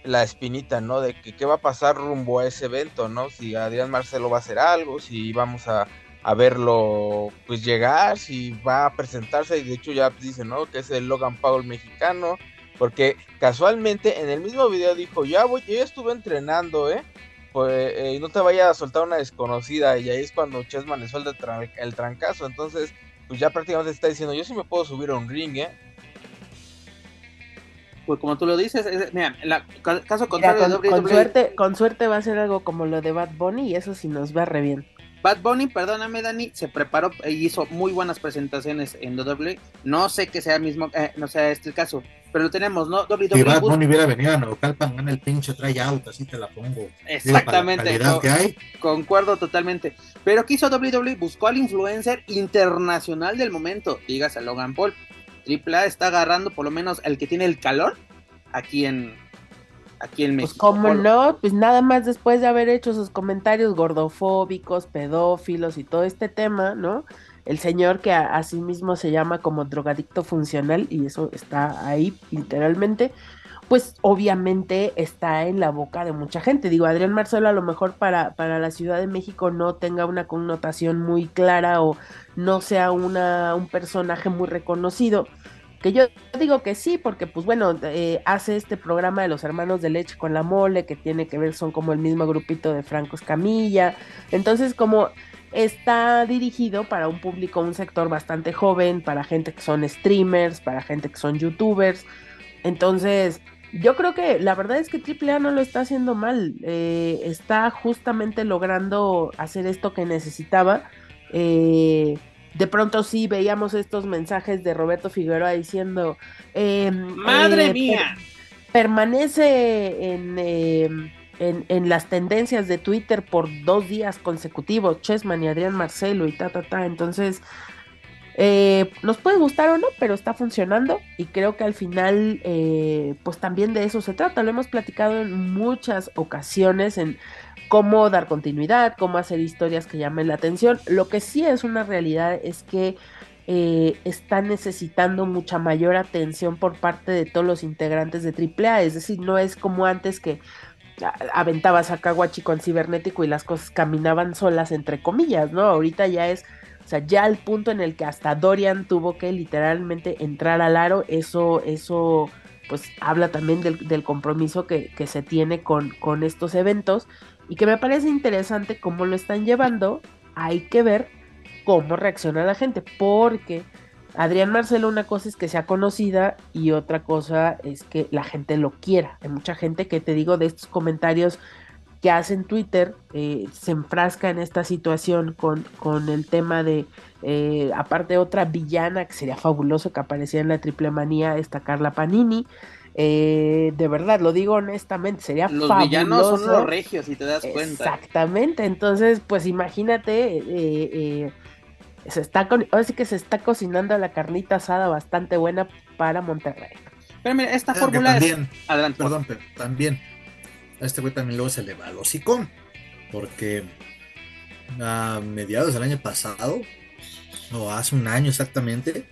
la espinita, ¿no? De que qué va a pasar rumbo a ese evento, ¿no? Si Adrián Marcelo va a hacer algo, si vamos a a verlo pues llegar, si va a presentarse, y de hecho ya dice, ¿no? Que es el Logan Paul mexicano, porque casualmente en el mismo video dijo, ya voy, yo ya estuve entrenando, ¿eh? Pues eh, no te vaya a soltar una desconocida, y ahí es cuando Chessman le suelta el, trancazo, entonces pues ya prácticamente está diciendo, yo sí me puedo subir a un ring, ¿eh? Pues como tú lo dices, mira, la, caso contrario con, suerte, con suerte va a ser algo como lo de Bad Bunny y eso sí nos va re bien. Bad Bunny, perdóname Dani, se preparó y hizo muy buenas presentaciones en WWE. No sé que sea mismo, eh, no sea este el caso, pero lo tenemos, ¿no? WWE. Si Bad Bunny hubiera venido a Naucalpan, gana el pinche tryout, así te la pongo. Exactamente. Concuerdo totalmente. Pero ¿qué hizo WWE? Buscó al influencer internacional del momento, dígase a Logan Paul. Triple está agarrando por lo menos el que tiene el calor aquí en, aquí en pues, México. Pues cómo no, pues nada más después de haber hecho sus comentarios gordofóbicos, pedófilos y todo este tema, ¿no? El señor que a, sí mismo se llama como drogadicto funcional y eso está ahí literalmente, pues obviamente está en la boca de mucha gente. Digo, Adrián Marcelo a lo mejor para, para la Ciudad de México no tenga una connotación muy clara o no sea una, un personaje muy reconocido, que yo digo que sí, porque pues bueno, eh, hace este programa de los hermanos de leche con la mole, que tiene que ver, son como el mismo grupito de Franco Escamilla. Entonces, como está dirigido para un público, un sector bastante joven, para gente que son streamers, para gente que son youtubers. Entonces, yo creo que la verdad es que AAA no lo está haciendo mal. Eh, está justamente logrando hacer esto que necesitaba. Eh, de pronto sí veíamos estos mensajes de Roberto Figueroa diciendo, em, madre eh, mía, permanece em, en, en, las tendencias de Twitter por dos días consecutivos, Chessman y Adrián Marcelo y ta, ta, ta, entonces... Eh, nos puede gustar o no, pero está funcionando y creo que al final, eh, pues también de eso se trata. Lo hemos platicado en muchas ocasiones en cómo dar continuidad, cómo hacer historias que llamen la atención. Lo que sí es una realidad es que eh, está necesitando mucha mayor atención por parte de todos los integrantes de AAA, es decir, no es como antes que aventabas a Kawachi con cibernético y las cosas caminaban solas, entre comillas, ¿no? Ahorita ya es, o sea, ya al punto en el que hasta Dorian tuvo que literalmente entrar al aro, eso, eso, pues habla también del, compromiso que, se tiene con estos eventos y que me parece interesante cómo lo están llevando. Hay que ver cómo reacciona la gente, porque Adrián Marcelo una cosa es que sea conocida y otra cosa es que la gente lo quiera. Hay mucha gente que te digo de estos comentarios que hace en Twitter, eh, se enfrasca en esta situación con, con el tema de, eh, aparte otra villana que sería fabuloso que aparecía en la triple manía, esta Carla Panini. Eh, de verdad, lo digo honestamente, sería Los fabuloso. villanos son los regios, si te das cuenta. Exactamente, entonces, pues imagínate, eh, eh, se está con, ahora sí que se está cocinando la carnita asada bastante buena para Monterrey. Pero mira, esta fórmula es... también, Adelante. perdón, pero también a este güey también luego se le va al hocicón, porque a mediados del año pasado, o hace un año exactamente,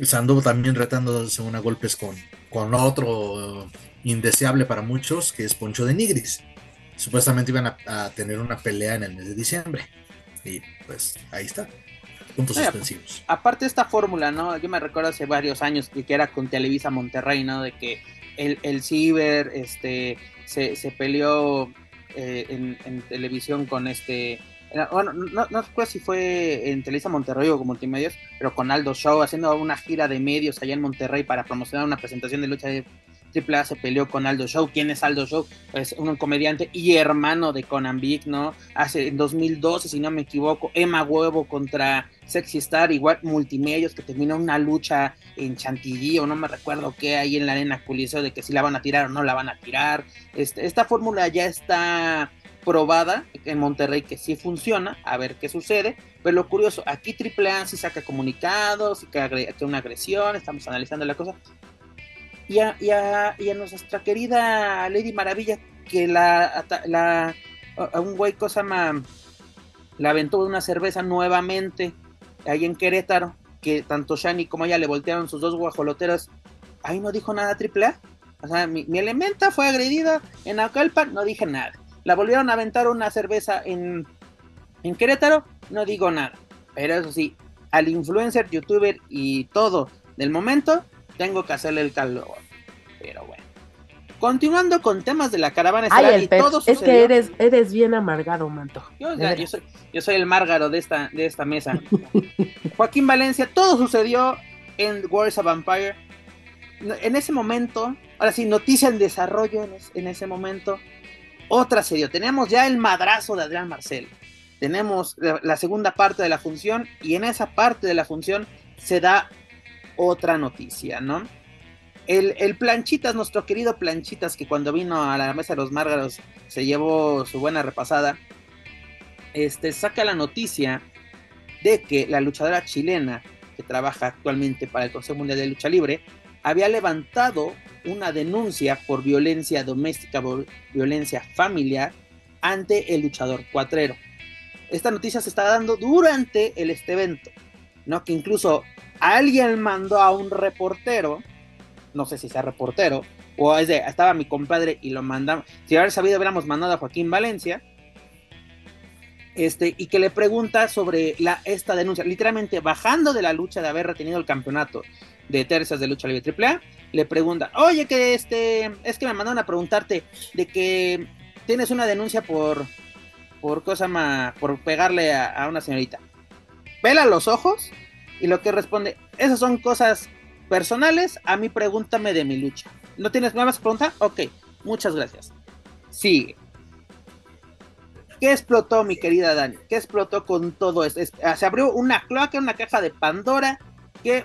se anduvo también retándose a golpes con, con otro indeseable para muchos, que es Poncho de Nigris. Supuestamente iban a, a tener una pelea en el mes de diciembre. Y pues ahí está. Puntos Oye, suspensivos. aparte de esta fórmula, ¿no? Yo me recuerdo hace varios años que, que era con Televisa Monterrey, ¿no? De que el, el Ciber este, se, se peleó eh, en, en televisión con este... era- Bueno, no, no recuerdo si fue en Televisa Monterrey o con Multimedios, pero con Aldo Show, haciendo una gira de medios allá en Monterrey para promocionar una presentación de lucha de AAA, se peleó con Aldo Show. ¿Quién es Aldo Show? Pues un comediante y hermano de Conan Big, ¿no? Hace en 2012, si no me equivoco, Emma Huevo contra Sexy Star, igual multimedios, que terminó una lucha en Chantilly o no me recuerdo qué, ahí en la arena Coliseo, de que si la van a tirar o no la van a tirar. Este, esta fórmula ya está probada en Monterrey que sí funciona, a ver qué sucede. Pero lo curioso, aquí AAA sí saca comunicados, que, una agresión, estamos analizando la cosa. Y a, y a- nuestra querida Lady Maravilla, que la, la a un güey cosa llama la aventó una cerveza nuevamente ahí en Querétaro, que tanto Shani como ella le voltearon sus dos guajoloteros. Ahí no dijo nada AAA. O sea, mi, mi elementa fue agredida en Acalpan, no dije nada. La volvieron a aventar una cerveza en, en Querétaro, no digo nada. Pero eso sí, al influencer, youtuber y todo del momento, tengo que hacerle el calor. Pero bueno. Continuando con temas de la caravana estelar y todo es que sucedió- eres, eres bien amargado, manto. yo, ya, soy, yo soy el márgaro de esta, de esta mesa. Joaquín Valencia, todo sucedió en Wars of Vampire. En ese momento, ahora sí, noticia en desarrollo en, es- en ese momento. Otra se dio. Tenemos ya el madrazo de Adrián Marcel. Tenemos la, segunda parte de la función y en esa parte de la función se da otra noticia, ¿no? El, el Planchitas, nuestro querido Planchitas, que cuando vino a la mesa de los Márgaros se llevó su buena repasada, este, saca la noticia de que la luchadora chilena que trabaja actualmente para el Consejo Mundial de Lucha Libre había levantado una denuncia por violencia doméstica, violencia familiar ante el luchador cuatrero. Esta noticia se está dando durante el, este evento, ¿no? Que incluso alguien mandó a un reportero, no sé si sea reportero, o es de, estaba mi compadre y lo mandamos. Si hubiera sabido, hubiéramos mandado a Joaquín Valencia, este, y que le pregunta sobre la, esta denuncia, literalmente bajando de la lucha de haber retenido el campeonato de tercias de lucha libre AAA, le pregunta, oye, que este, es que me mandaron a preguntarte de que tienes una denuncia por, por cosa ma- por pegarle a, a una señorita. Vela los ojos y lo que responde, esas son cosas personales, a mí pregúntame de mi lucha. ¿No tienes nuevas preguntas? Ok, muchas gracias. Sigue. ¿Qué explotó, mi querida Dani? ¿Qué explotó con todo esto? Es- ah, se abrió una cloaca, una caja de Pandora que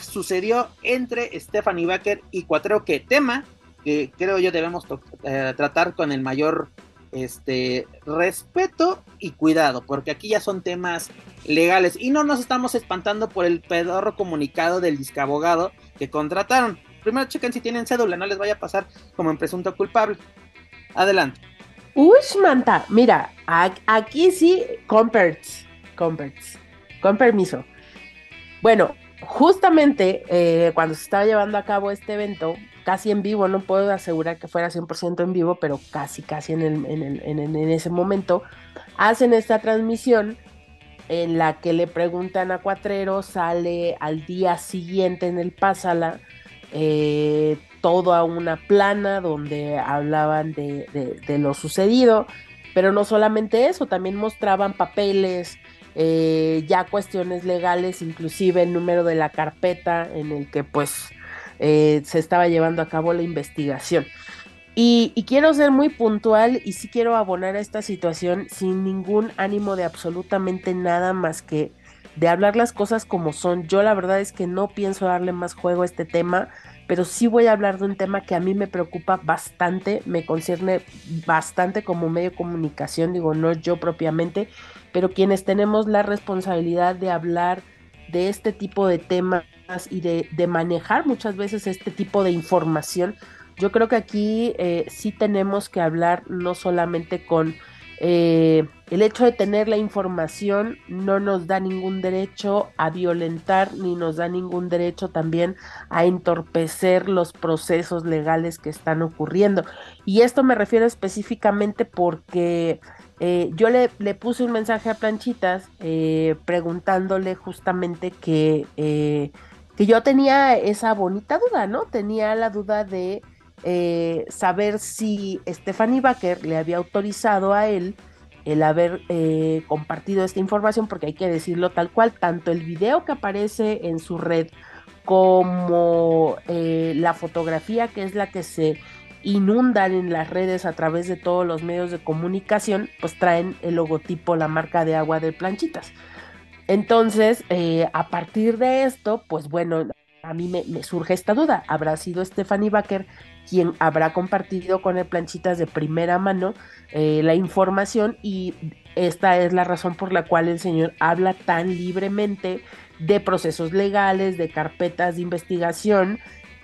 sucedió entre Stephanie Baker y Cuatrero, que tema que creo yo debemos eh, tratar con el mayor este respeto y cuidado, porque aquí ya son temas legales y no nos estamos espantando por el pedorro comunicado del discabogado que contrataron. Primero chequen si tienen cédula, no les vaya a pasar como en presunto culpable. Adelante. Uy, manta, mira, aquí sí, comperts, comperts, con permiso. Bueno, justamente eh, cuando se estaba llevando a cabo este evento, casi en vivo, no puedo asegurar que fuera 100% en vivo, pero casi, casi en, el- en el- en en ese momento, hacen esta transmisión en la que le preguntan a Cuatrero, sale al día siguiente en el Pásala, eh, toda una plana donde hablaban de, lo sucedido, pero no solamente eso, también mostraban papeles eh, ya cuestiones legales, inclusive el número de la carpeta en el que pues eh, se estaba llevando a cabo la investigación. Y, y, quiero ser muy puntual y sí quiero abonar a esta situación sin ningún ánimo de absolutamente nada más que de hablar las cosas como son. Yo la verdad es que no pienso darle más juego a este tema, pero sí voy a hablar de un tema que a mí me preocupa bastante, me concierne bastante como medio de comunicación, digo, no yo propiamente, pero quienes tenemos la responsabilidad de hablar de este tipo de temas y de, manejar muchas veces este tipo de información, yo creo que aquí eh, sí tenemos que hablar no solamente con eh, el hecho de tener la información no nos da ningún derecho a violentar ni nos da ningún derecho también a entorpecer los procesos legales que están ocurriendo. Y esto me refiero específicamente porque eh, yo le, le, puse un mensaje a Planchitas eh, preguntándole justamente que, eh, que yo tenía esa bonita duda, ¿no? Tenía la duda de eh, saber si Stephanie Baker le había autorizado a él el haber eh, compartido esta información, porque hay que decirlo tal cual, tanto el video que aparece en su red como eh, la fotografía que es la que se inundan en las redes a través de todos los medios de comunicación, pues traen el logotipo, la marca de agua de planchitas. Entonces, a partir de esto, pues bueno, a mí me, me, surge esta duda. ¿Habrá sido Stephanie Baker quien habrá compartido con el planchitas de primera mano eh, la información y esta es la razón por la cual el señor habla tan libremente de procesos legales, de carpetas de investigación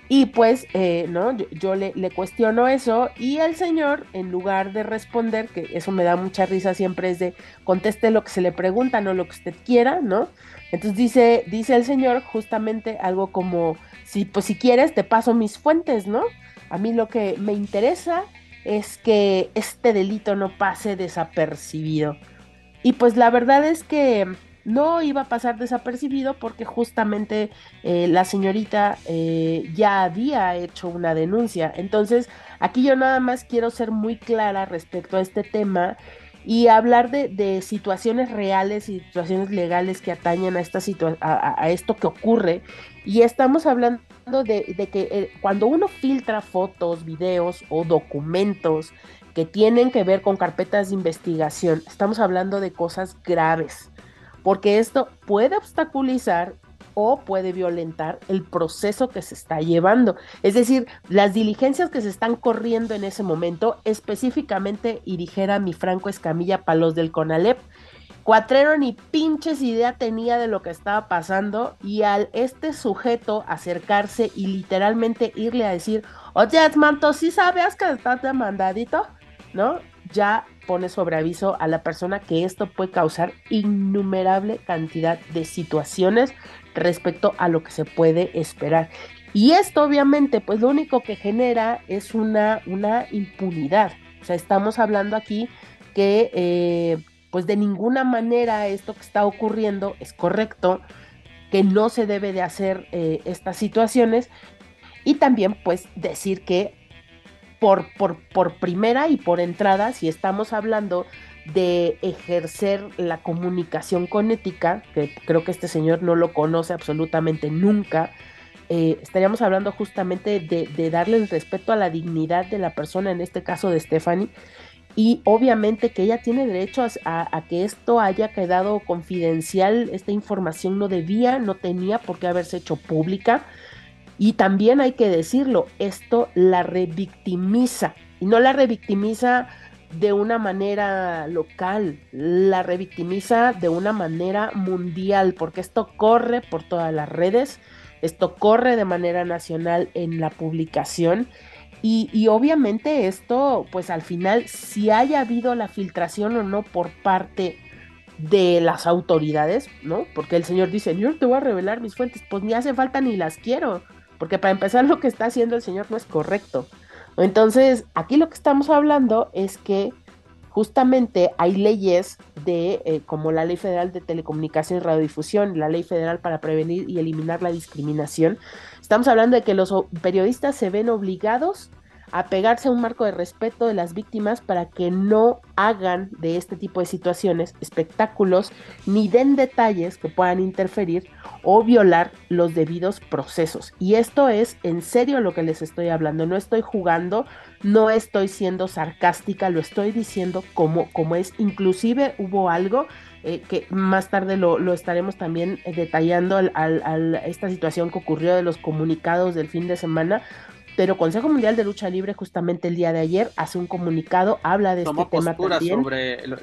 y pues, eh, ¿no? Yo, le, le, cuestiono eso y el señor, en lugar de responder, que eso me da mucha risa siempre, es de conteste lo que se le pregunta, no lo que usted quiera, ¿no? Entonces dice, dice el señor justamente algo como, si, pues si quieres, te paso mis fuentes, ¿no? A mí lo que me interesa es que este delito no pase desapercibido. Y pues la verdad es que no iba a pasar desapercibido porque justamente eh, la señorita eh, ya había hecho una denuncia. Entonces, aquí yo nada más quiero ser muy clara respecto a este tema y hablar de, de situaciones reales y situaciones legales que atañen a, esta a, a esto que ocurre. Y estamos hablando de, de que eh, cuando uno filtra fotos, videos o documentos que tienen que ver con carpetas de investigación, estamos hablando de cosas graves, porque esto puede obstaculizar o puede violentar el proceso que se está llevando. Es decir, las diligencias que se están corriendo en ese momento, específicamente, y dijera mi Franco Escamilla Palos del CONALEP, Cuatrero ni pinches idea tenía de lo que estaba pasando y al este sujeto acercarse y literalmente irle a decir, oye, Manto, ¿sí sabes que estás demandadito? ¿No? Ya pone sobre aviso a la persona que esto puede causar innumerable cantidad de situaciones respecto a lo que se puede esperar. Y esto obviamente, pues lo único que genera es una, una impunidad. O sea, estamos hablando aquí que... Eh, pues de ninguna manera esto que está ocurriendo es correcto, que no se debe de hacer eh, estas situaciones y también pues decir que por, por, por primera y por entrada, si estamos hablando de ejercer la comunicación con ética, que creo que este señor no lo conoce absolutamente nunca, eh, estaríamos hablando justamente de, darle el respeto a la dignidad de la persona, en este caso de Stephanie, y obviamente que ella tiene derecho a, que esto haya quedado confidencial, esta información no debía, no tenía por qué haberse hecho pública y también hay que decirlo, esto la revictimiza y no la revictimiza de una manera local, la revictimiza de una manera mundial, porque esto corre por todas las redes, esto corre de manera nacional en la publicación y, y, obviamente esto, pues al final, si haya habido la filtración o no por parte de las autoridades, ¿no? Porque el señor dice, yo te voy a revelar mis fuentes, pues ni hace falta ni las quiero, porque para empezar lo que está haciendo el señor no es correcto. Entonces, aquí lo que estamos hablando es que justamente hay leyes de, eh, como la Ley Federal de Telecomunicación y Radiodifusión, la Ley Federal para prevenir y eliminar la discriminación. Estamos hablando de que los periodistas se ven obligados apegarse a un marco de respeto de las víctimas para que no hagan de este tipo de situaciones espectáculos ni den detalles que puedan interferir o violar los debidos procesos. Y esto es en serio lo que les estoy hablando, no estoy jugando, no estoy siendo sarcástica, lo estoy diciendo como, como es. Inclusive hubo algo eh, que más tarde lo, estaremos también detallando al, esta situación que ocurrió de los comunicados del fin de semana, pero Consejo Mundial de Lucha Libre justamente el día de ayer hace un comunicado, habla de este tema también.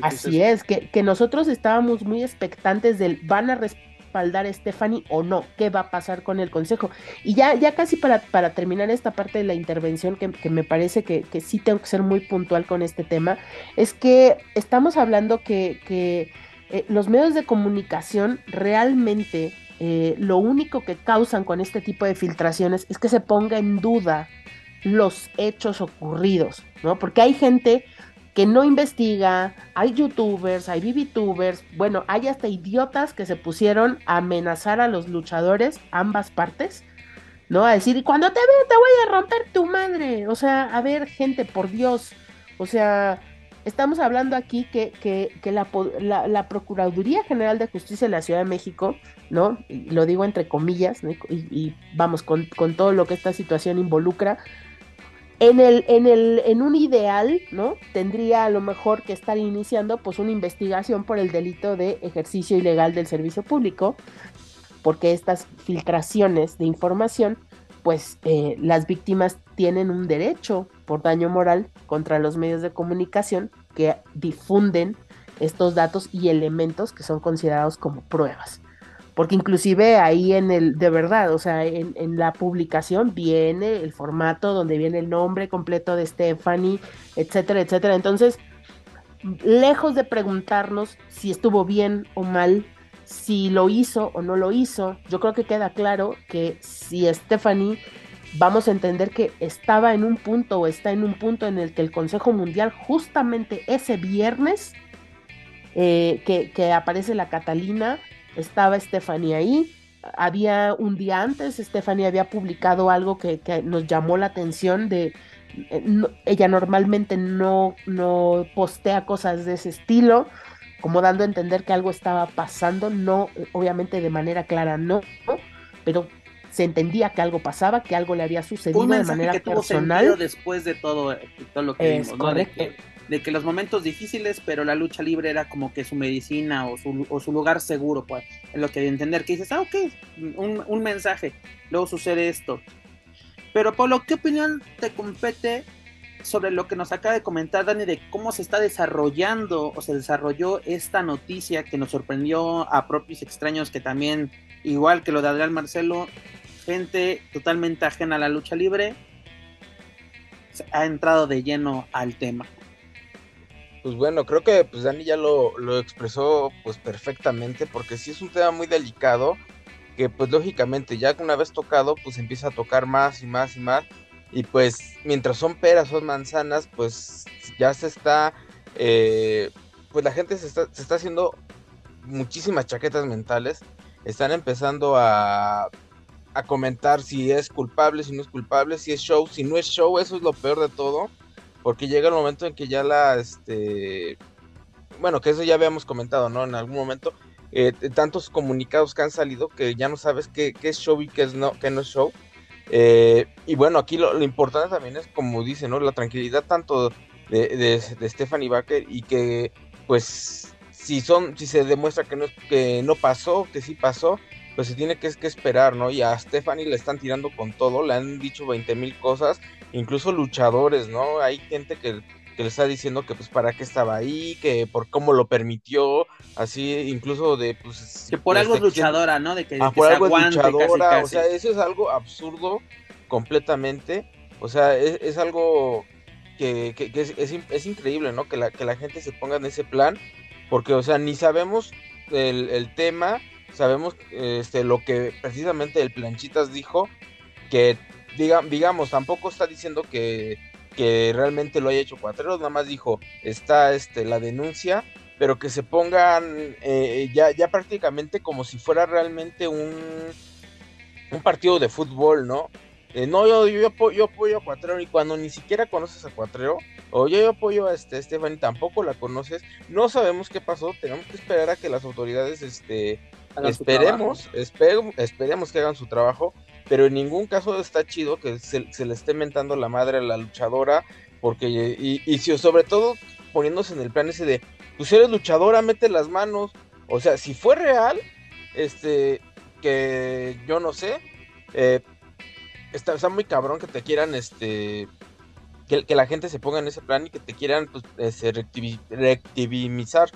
Así es, que, que nosotros estábamos muy expectantes del van a respaldar a Stephanie o no, qué va a pasar con el Consejo. Y ya, ya casi para, para terminar esta parte de la intervención, que, que me parece que, que, sí tengo que ser muy puntual con este tema, es que estamos hablando que, que eh, los medios de comunicación realmente eh, lo único que causan con este tipo de filtraciones es que se ponga en duda los hechos ocurridos, ¿no? Porque hay gente que no investiga, hay youtubers, hay bbtubers, bueno, hay hasta idiotas que se pusieron a amenazar a los luchadores, ambas partes, ¿no? A decir, y cuando te vea te voy a romper tu madre. O sea, a ver, gente, por Dios. O sea, estamos hablando aquí que, que, la, Procuraduría General de Justicia de la Ciudad de México, ¿no? Y lo digo entre comillas, y, vamos, con, todo lo que esta situación involucra, en, el, en, el, en un ideal, ¿no? Tendría a lo mejor que estar iniciando pues una investigación por el delito de ejercicio ilegal del servicio público, porque estas filtraciones de información pues eh, las víctimas tienen un derecho por daño moral contra los medios de comunicación que difunden estos datos y elementos que son considerados como pruebas. Porque inclusive ahí en el, de verdad, o sea, en, la publicación viene el formato donde viene el nombre completo de Stephanie, etcétera, etcétera. Entonces, lejos de preguntarnos si estuvo bien o mal si lo hizo o no lo hizo, yo creo que queda claro que si Stephanie vamos a entender que estaba en un punto o está en un punto en el que el Consejo Mundial justamente ese viernes eh, que, aparece la Catalina, estaba Stephanie ahí. Había un día antes, Stephanie había publicado algo que, nos llamó la atención de, eh, ella normalmente no, no postea cosas de ese estilo, como dando a entender que algo estaba pasando, no, obviamente de manera clara, no, pero se entendía que algo pasaba, que algo le había sucedido de manera que personal. después de todo, todo lo que vimos, De que, los momentos difíciles, pero la lucha libre era como que su medicina o su, o su lugar seguro, pues, es lo que que entender, que dices, ah, ok, un, un mensaje, luego sucede esto. Pero Pablo, ¿qué opinión te compete sobre lo que nos acaba de comentar Dani de cómo se está desarrollando o se desarrolló esta noticia que nos sorprendió a propios extraños que también, igual que lo de Adrián Marcelo, gente totalmente ajena a la lucha libre, ha entrado de lleno al tema. Pues bueno, creo que pues Dani ya lo, lo expresó pues perfectamente porque sí es un tema muy delicado que pues lógicamente ya que una vez tocado pues empieza a tocar más y más y más y pues mientras son peras, son manzanas, pues ya se está, eh, pues la gente se está, se está haciendo muchísimas chaquetas mentales. Están empezando a, a comentar si es culpable, si no es culpable, si es show, si no es show, eso es lo peor de todo. Porque llega el momento en que ya la, este, bueno, que eso ya habíamos comentado, ¿no? En algún momento, eh, tantos comunicados que han salido que ya no sabes qué, qué es show y qué, es no, qué no es show. Eh, y bueno, aquí lo, importante también es, como dice, ¿no? La tranquilidad tanto de, de, Stephanie Baker y que, pues, si son, si se demuestra que no, que no pasó, que sí pasó, pues se tiene que, que esperar, ¿no? Y a Stephanie le están tirando con todo, le han dicho 20 mil cosas, incluso luchadores, ¿no? Hay gente que, que le está diciendo que pues para qué estaba ahí, que por cómo lo permitió, así incluso de pues que por algo es luchadora, ¿no? De que, ah, por algo es luchadora, o sea, eso es algo absurdo completamente, o sea, es, algo que, que, es, es, increíble, ¿no? Que la, que la gente se ponga en ese plan, porque, o sea, ni sabemos el, el tema, sabemos este, lo que precisamente el Planchitas dijo, que diga, digamos, tampoco está diciendo que que realmente lo haya hecho Cuatreros, nada más dijo, está este, la denuncia, pero que se pongan eh, ya, ya prácticamente como si fuera realmente un, un partido de fútbol, ¿no? no, yo, yo, apoyo, apoyo a Cuatrero y cuando ni siquiera conoces a Cuatrero, o yo, apoyo a este, Stephanie, tampoco la conoces, no sabemos qué pasó, tenemos que esperar a que las autoridades, este, esperemos, esperemos que hagan su trabajo, pero en ningún caso está chido que se, le esté mentando la madre a la luchadora, porque, y, y si, sobre todo poniéndose en el plan ese de, pues eres luchadora, mete las manos, o sea, si fue real, este, que yo no sé, eh, está, muy cabrón que te quieran, este, que, que, la gente se ponga en ese plan y que te quieran, pues, este, reactivizar,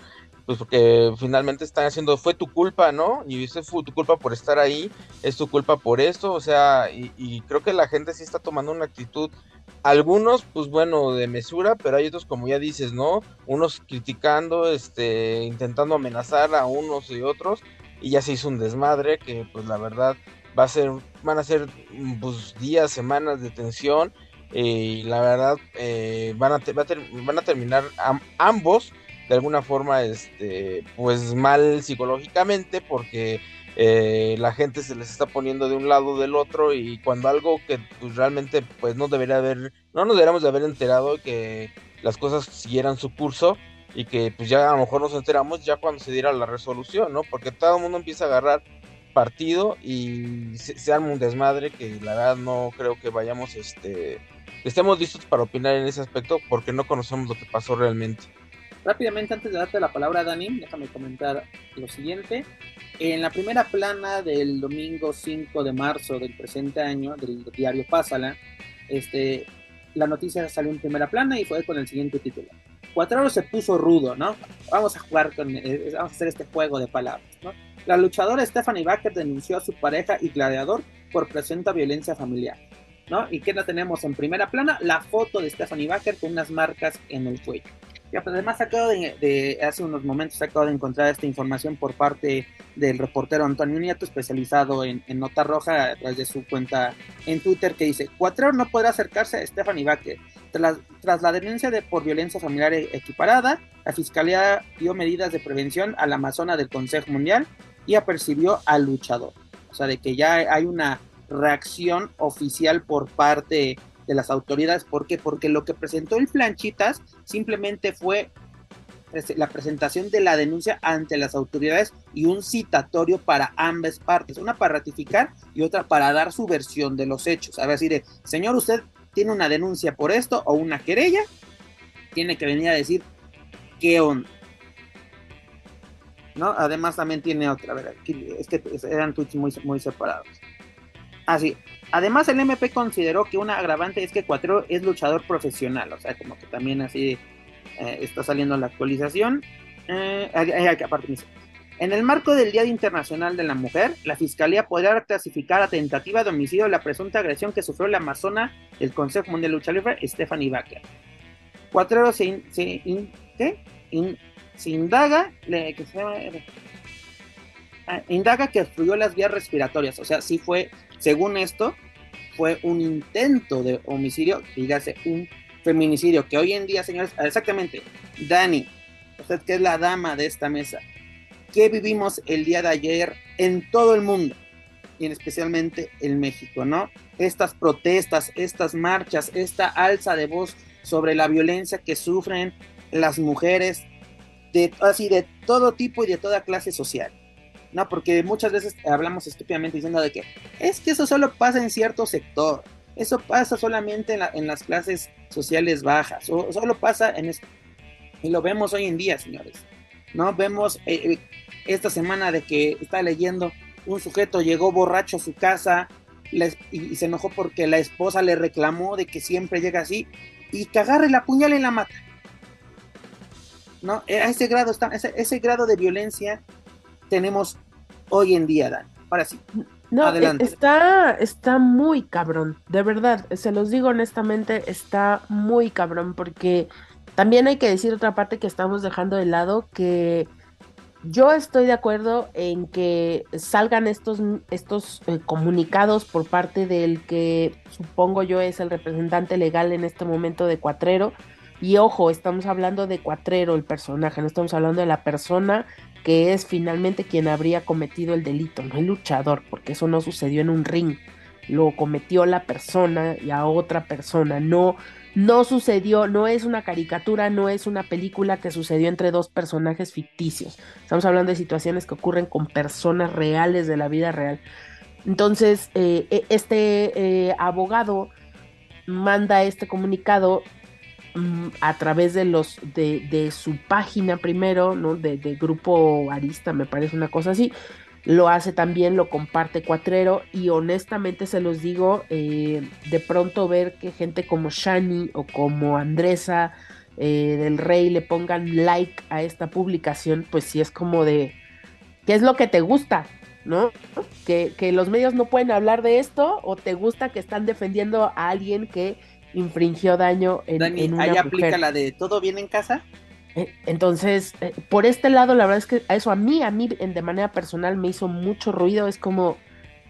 pues porque finalmente están haciendo, fue tu culpa, ¿no? Y eso fue tu culpa por estar ahí, es tu culpa por esto, o sea, y, creo que la gente sí está tomando una actitud algunos, pues bueno, de mesura, pero hay otros, como ya dices, ¿no? Unos criticando, este, intentando amenazar a unos y otros, y ya se hizo un desmadre que, pues la verdad, va a ser, van a ser pues, días, semanas de tensión y la verdad eh, van, a van a terminar ambos de alguna forma este pues mal psicológicamente porque eh, la gente se les está poniendo de un lado o del otro y cuando algo que pues, realmente pues no debería haber no nos deberíamos de haber enterado que las cosas siguieran su curso y que pues ya a lo mejor nos enteramos ya cuando se diera la resolución, ¿no? Porque todo el mundo empieza a agarrar partido y se, arma un desmadre que la verdad no creo que vayamos, este, estemos listos para opinar en ese aspecto porque no conocemos lo que pasó realmente. Rápidamente, antes de darte la palabra, Dani, déjame comentar lo siguiente. En la primera plana del domingo 5 de marzo del presente año, del diario Pásala, este, la noticia salió en primera plana y fue con el siguiente título. Cuatraro se puso rudo, ¿no? Vamos a jugar con, eh, vamos a hacer este juego de palabras, ¿no? La luchadora Stephanie Baker denunció a su pareja y gladiador por presunta violencia familiar, ¿no? ¿Y qué la tenemos en primera plana? La foto de Stephanie Baker con unas marcas en el cuello. Ya, pues además acabo de, hace unos momentos acabo de encontrar esta información por parte del reportero Antonio Nieto, especializado en, Nota Roja, a través de su cuenta en Twitter, que dice, Cuatrero no podrá acercarse a Stephanie Baker. Tras, tras la denuncia de por violencia familiar e, equiparada, la Fiscalía dio medidas de prevención a la Amazona del Consejo Mundial y apercibió al luchador. O sea, de que ya hay una reacción oficial por parte de las autoridades. ¿Por qué? Porque lo que presentó el Planchitas simplemente fue la presentación de la denuncia ante las autoridades y un citatorio para ambas partes, una para ratificar y otra para dar su versión de los hechos. A ver, decir, señor, usted tiene una denuncia por esto o una querella, tiene que venir a decir qué onda. ¿No? Además también tiene otra, a ver, es que eran tweets muy, muy separados. Así, Además, el MP consideró que una agravante es que Cuatro es luchador profesional, o sea, como que también así eh, está saliendo la actualización. Eh, aparte, en el marco del Día Internacional de la Mujer, la Fiscalía podrá clasificar a tentativa de homicidio la presunta agresión que sufrió la amazona del Consejo Mundial de Lucha Libre, Stephanie Baker. Cuatro se, se, indaga, que ah, indaga que obstruyó las vías respiratorias, o sea, sí fue según esto, fue un intento de homicidio, dígase, un feminicidio, que hoy en día, señores, exactamente, Dani, usted que es la dama de esta mesa, ¿qué vivimos el día de ayer en todo el mundo? Y en especialmente en México, ¿no? Estas protestas, estas marchas, esta alza de voz sobre la violencia que sufren las mujeres, de, así de todo tipo y de toda clase social. No, porque muchas veces hablamos estúpidamente diciendo de que es que eso solo pasa en cierto sector, eso pasa solamente en, las clases sociales bajas, o solo pasa en... Y lo vemos hoy en día, señores. ¿No? Vemos eh, eh, esta semana de que está leyendo, un sujeto llegó borracho a su casa y, se enojó porque la esposa le reclamó de que siempre llega así y que agarre la puñal y la mata. ¿No? A ese grado, está, ese grado de violencia tenemos hoy en día, Dan. Ahora sí. No, Adelante. está, está muy cabrón, de verdad, se los digo honestamente, está muy cabrón porque también hay que decir otra parte que estamos dejando de lado, que yo estoy de acuerdo en que salgan estos, estos eh, comunicados por parte del que supongo yo es el representante legal en este momento de Cuatrero. Y ojo, estamos hablando de Cuatrero, el personaje, no estamos hablando de la persona que es finalmente quien habría cometido el delito, no el luchador, porque eso no sucedió en un ring. lo cometió la persona y a otra persona. No, no sucedió, no es una caricatura, no es una película que sucedió entre dos personajes ficticios. Estamos hablando de situaciones que ocurren con personas reales de la vida real. Entonces, eh, e, este eh, abogado manda este comunicado mm, a través de los de, su página primero, ¿no? De, grupo Arista, me parece una cosa así, lo hace también, lo comparte Cuatrero y honestamente se los digo, eh, de pronto ver que gente como Shani o como Andresa eh, del Rey le pongan like a esta publicación, pues sí es como de, ¿qué es lo que te gusta? ¿No? Que, que los medios no pueden hablar de esto o te gusta que están defendiendo a alguien que infringió daño en, en una ahí aplica la de todo bien en casa. Eh, entonces, eh, por este lado, la verdad es que eso a mí, a mí de manera personal me hizo mucho ruido. Es como,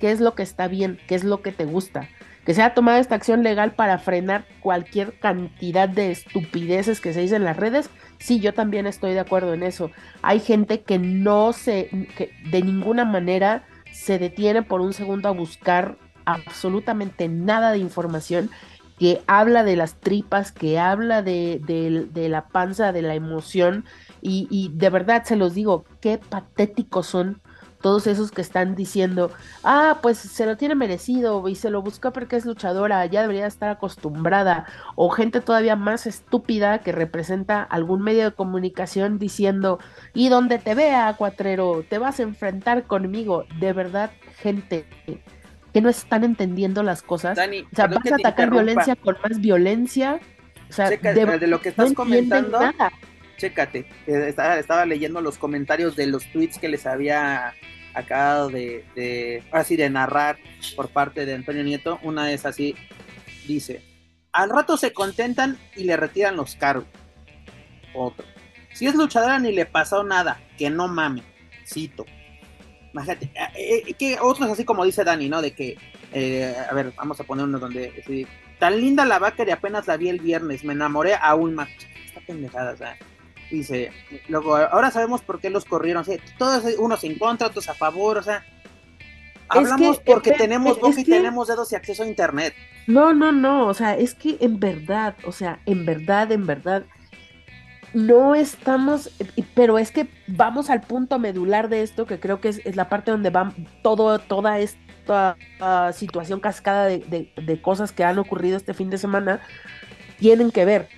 ¿qué es lo que está bien? ¿Qué es lo que te gusta? Que se ha tomado esta acción legal para frenar cualquier cantidad de estupideces que se dicen en las redes. Sí, yo también estoy de acuerdo en eso. Hay gente que no se, que de ninguna manera se detiene por un segundo a buscar absolutamente nada de información que habla de las tripas, que habla de, la panza, de la emoción, y, de verdad se los digo, qué patéticos son todos esos que están diciendo, ah, pues se lo tiene merecido y se lo buscó porque es luchadora, ya debería estar acostumbrada, o gente todavía más estúpida que representa algún medio de comunicación diciendo, y donde te vea, cuatrero, te vas a enfrentar conmigo, de verdad, gente que no están entendiando las cosas. Dani, o sea, vas a atacar violencia con más violencia. O sea, de, lo que estás comentando, chécate, eh, estaba, estaba, leyendo los comentarios de los tweets que les había acabado de, de, así de narrar por parte de Antonio Nieto. Una es así, dice, al rato se contentan y le retiran los cargos. Otro, si es luchadora ni le pasó nada, que no mame, cito. Imagínate, eh, eh, que otros así como dice Dani, ¿no? De que, eh, a ver, vamos a poner uno donde, tan linda la vaca y apenas la vi el viernes, me enamoré aún más. Está pendejada, o sea. Dice, luego, ahora sabemos por qué los corrieron, todos unos en contra, otros a favor, o sea. Hablamos porque tenemos voz y tenemos dedos y acceso a internet. No, no, no, o sea, es que en verdad, o sea, en verdad, en verdad, no estamos, pero es que vamos al punto medular de esto, que creo que es, la parte donde va todo, toda esta ah, situación cascada de, cosas que han ocurrido este fin de semana, tienen que ver.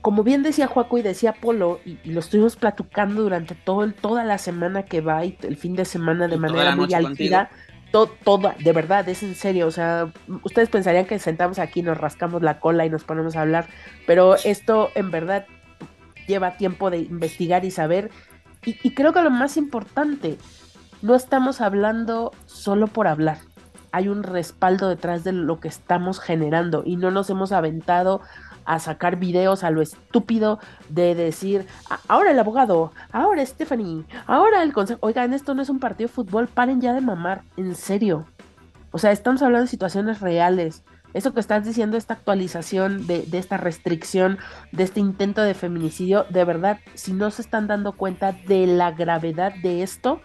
Como bien decía Juaco y decía Polo, y, lo estuvimos platicando durante todo el, toda la semana que va y el fin de semana de manera muy álgida, toda, de verdad, es en serio, o sea, ustedes pensarían que sentamos aquí, nos rascamos la cola y nos ponemos a hablar, pero esto en verdad lleva tiempo de investigar y saber, y, creo que lo más importante, no estamos hablando solo por hablar, hay un respaldo detrás de lo que estamos generando y no nos hemos aventado a sacar videos a lo estúpido de decir, ahora el abogado, ahora Stephanie, ahora el consejo. Oigan, esto no es un partido de fútbol, paren ya de mamar, en serio. O sea, estamos hablando de situaciones reales. Eso que estás diciendo, esta actualización de, de, esta restricción, de este intento de feminicidio, de verdad, si no se están dando cuenta de la gravedad de esto,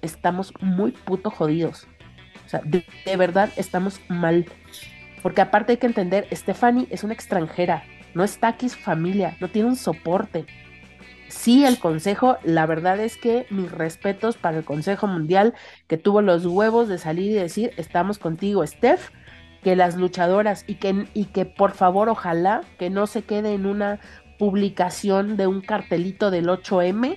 estamos muy puto jodidos. O sea, de, de verdad estamos mal. Porque aparte hay que entender, Stephanie es una extranjera, no está aquí su familia, no tiene un soporte. Sí, el Consejo, la verdad es que mis respetos para el Consejo Mundial, que tuvo los huevos de salir y decir, estamos contigo, Steph, que las luchadoras y que, y que por favor, ojalá que no se quede en una publicación de un cartelito del 8M,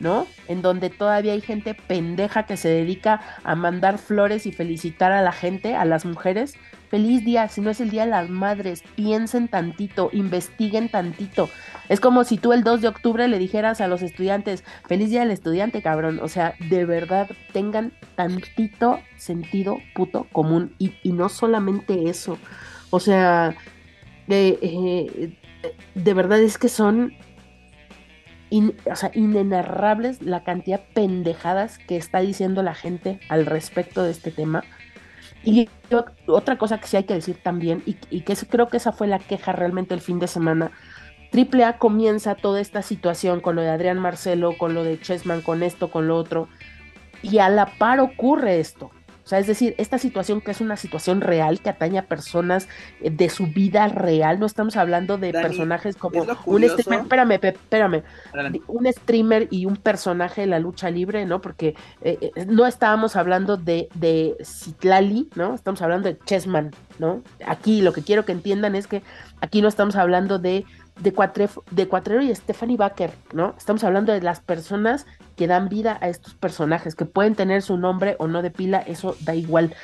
¿no? En donde todavía hay gente pendeja que se dedica a mandar flores y felicitar a la gente, a las mujeres, feliz día, si no es el día de las madres, piensen tantito, investiguen tantito. Es como si tú el 2 de octubre le dijeras a los estudiantes, feliz día del estudiante, cabrón. O sea, de verdad, tengan tantito sentido puto común. Y, no solamente eso. O sea, eh, de verdad es que son sea, inenarrables la cantidad de pendejadas que está diciendo la gente al respecto de este tema. Y otra cosa que sí hay que decir también, y, que creo que esa fue la queja realmente el fin de semana, AAA comienza toda esta situación con lo de Adrián Marcelo, con lo de Chessman, con esto, con lo otro, y a la par ocurre esto. O sea, es decir, esta situación que es una situación real que atañe a personas eh, de su vida real, no estamos hablando de Dani, personajes como un streamer, espérame, espérame, Adelante. un streamer y un personaje de la lucha libre, ¿no? Porque eh, eh, no estábamos hablando de, de Citlali, ¿no? Estamos hablando de Chessman, ¿no? Aquí lo que quiero que entiendan es que aquí no estamos hablando de, de, Cuatref- de Cuatrero y Stephanie Baker, ¿no? Estamos hablando de las personas que dan vida a estos personajes, que pueden tener su nombre o no de pila, eso da igual.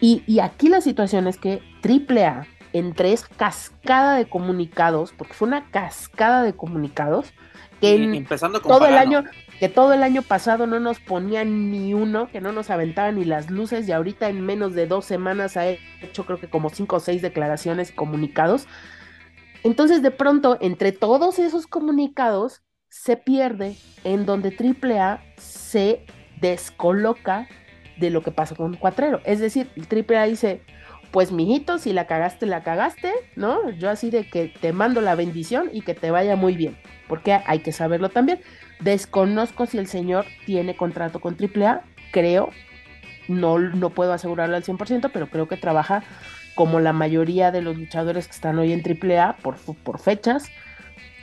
Y, y aquí la situación es que AAA, entre es cascada de comunicados, porque fue una cascada de comunicados, que en empezando con todo el año, que todo el año pasado no nos ponían ni uno, que no nos aventaban ni las luces, y ahorita en menos de dos semanas ha hecho creo que como cinco o seis declaraciones comunicados. Entonces, de pronto, entre todos esos comunicados, se pierde en donde AAA se descoloca de lo que pasa con Cuatrero. Es decir, AAA dice, pues mijito, si la cagaste, la cagaste, ¿no? Yo así de que te mando la bendición y que te vaya muy bien, porque hay que saberlo también. Desconozco si el señor tiene contrato con AAA, creo, no, no puedo asegurarlo al 100%, pero creo que trabaja como la mayoría de los luchadores que están hoy en AAA por, por fechas.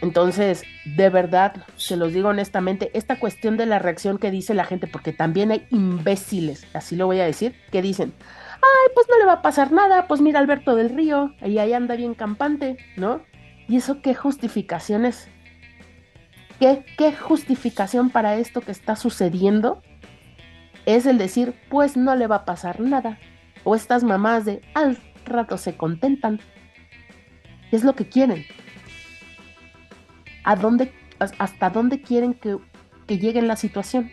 Entonces, de verdad, se los digo honestamente, esta cuestión de la reacción que dice la gente, porque también hay imbéciles, así lo voy a decir, que dicen, ay, pues no le va a pasar nada, pues mira Alberto del Río, y ahí anda bien campante, ¿no? ¿Y eso qué justificación es? ¿Qué, qué justificación para esto que está sucediendo? Es el decir, pues no le va a pasar nada. O estas mamás de al rato se contentan. Es lo que quieren. ¿A dónde, has- hasta dónde quieren que, que llegue la situación?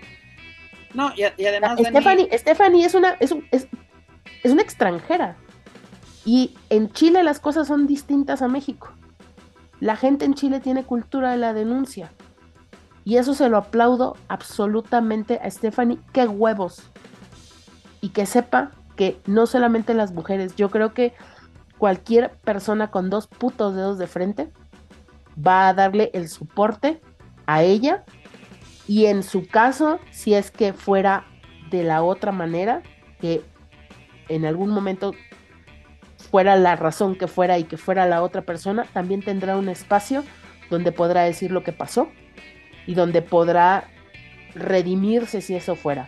No, y, y además, Stephanie, Stephanie es una, es, un- es, es una extranjera. Y en Chile las cosas son distintas a México. La gente en Chile tiene cultura de la denuncia. Y eso se lo aplaudo absolutamente a Stephanie. ¡Qué huevos! Y que sepa que no solamente las mujeres, yo creo que cualquier persona con dos putos dedos de frente va a darle el soporte a ella y en su caso, si es que fuera de la otra manera, que en algún momento fuera la razón que fuera y que fuera la otra persona, también tendrá un espacio donde podrá decir lo que pasó y donde podrá redimirse si eso fuera.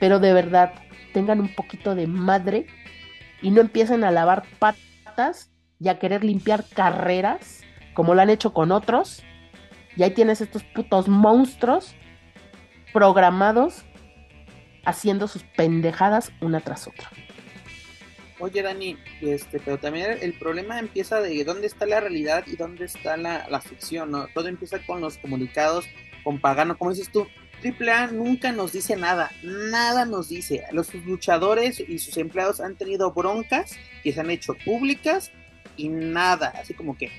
Pero de verdad, tengan un poquito de madre y no empiecen a lavar patas y a querer limpiar carreras como lo han hecho con otros. Y ahí tienes estos putos monstruos programados haciendo sus pendejadas una tras otra. Oye, Dani, este, pero también el problema empieza de dónde está la realidad y dónde está la, la ficción, ¿no? Todo empieza con los comunicados, con Pagano, como dices tú. AAA nunca nos dice nada, nada nos dice. Los luchadores y sus empleados han tenido broncas que se han hecho públicas y nada, así como que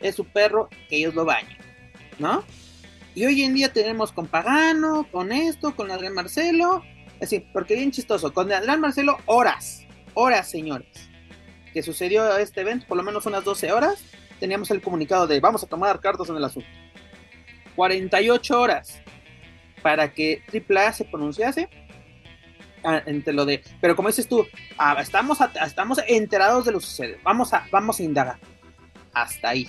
es su perro, que ellos lo bañen, ¿no? Y hoy en día tenemos con Pagano, con esto, con Adrián Marcelo, así, porque bien chistoso, con Adrián Marcelo horas, horas, señores, que sucedió este evento, por lo menos unas 12 horas, teníamos el comunicado de vamos a tomar cartas en el asunto. 48 horas para que AAA se pronunciase entre lo de, pero como dices tú, ah, estamos, a- estamos enterados de lo que sucede, vamos a, vamos a indagar, hasta ahí,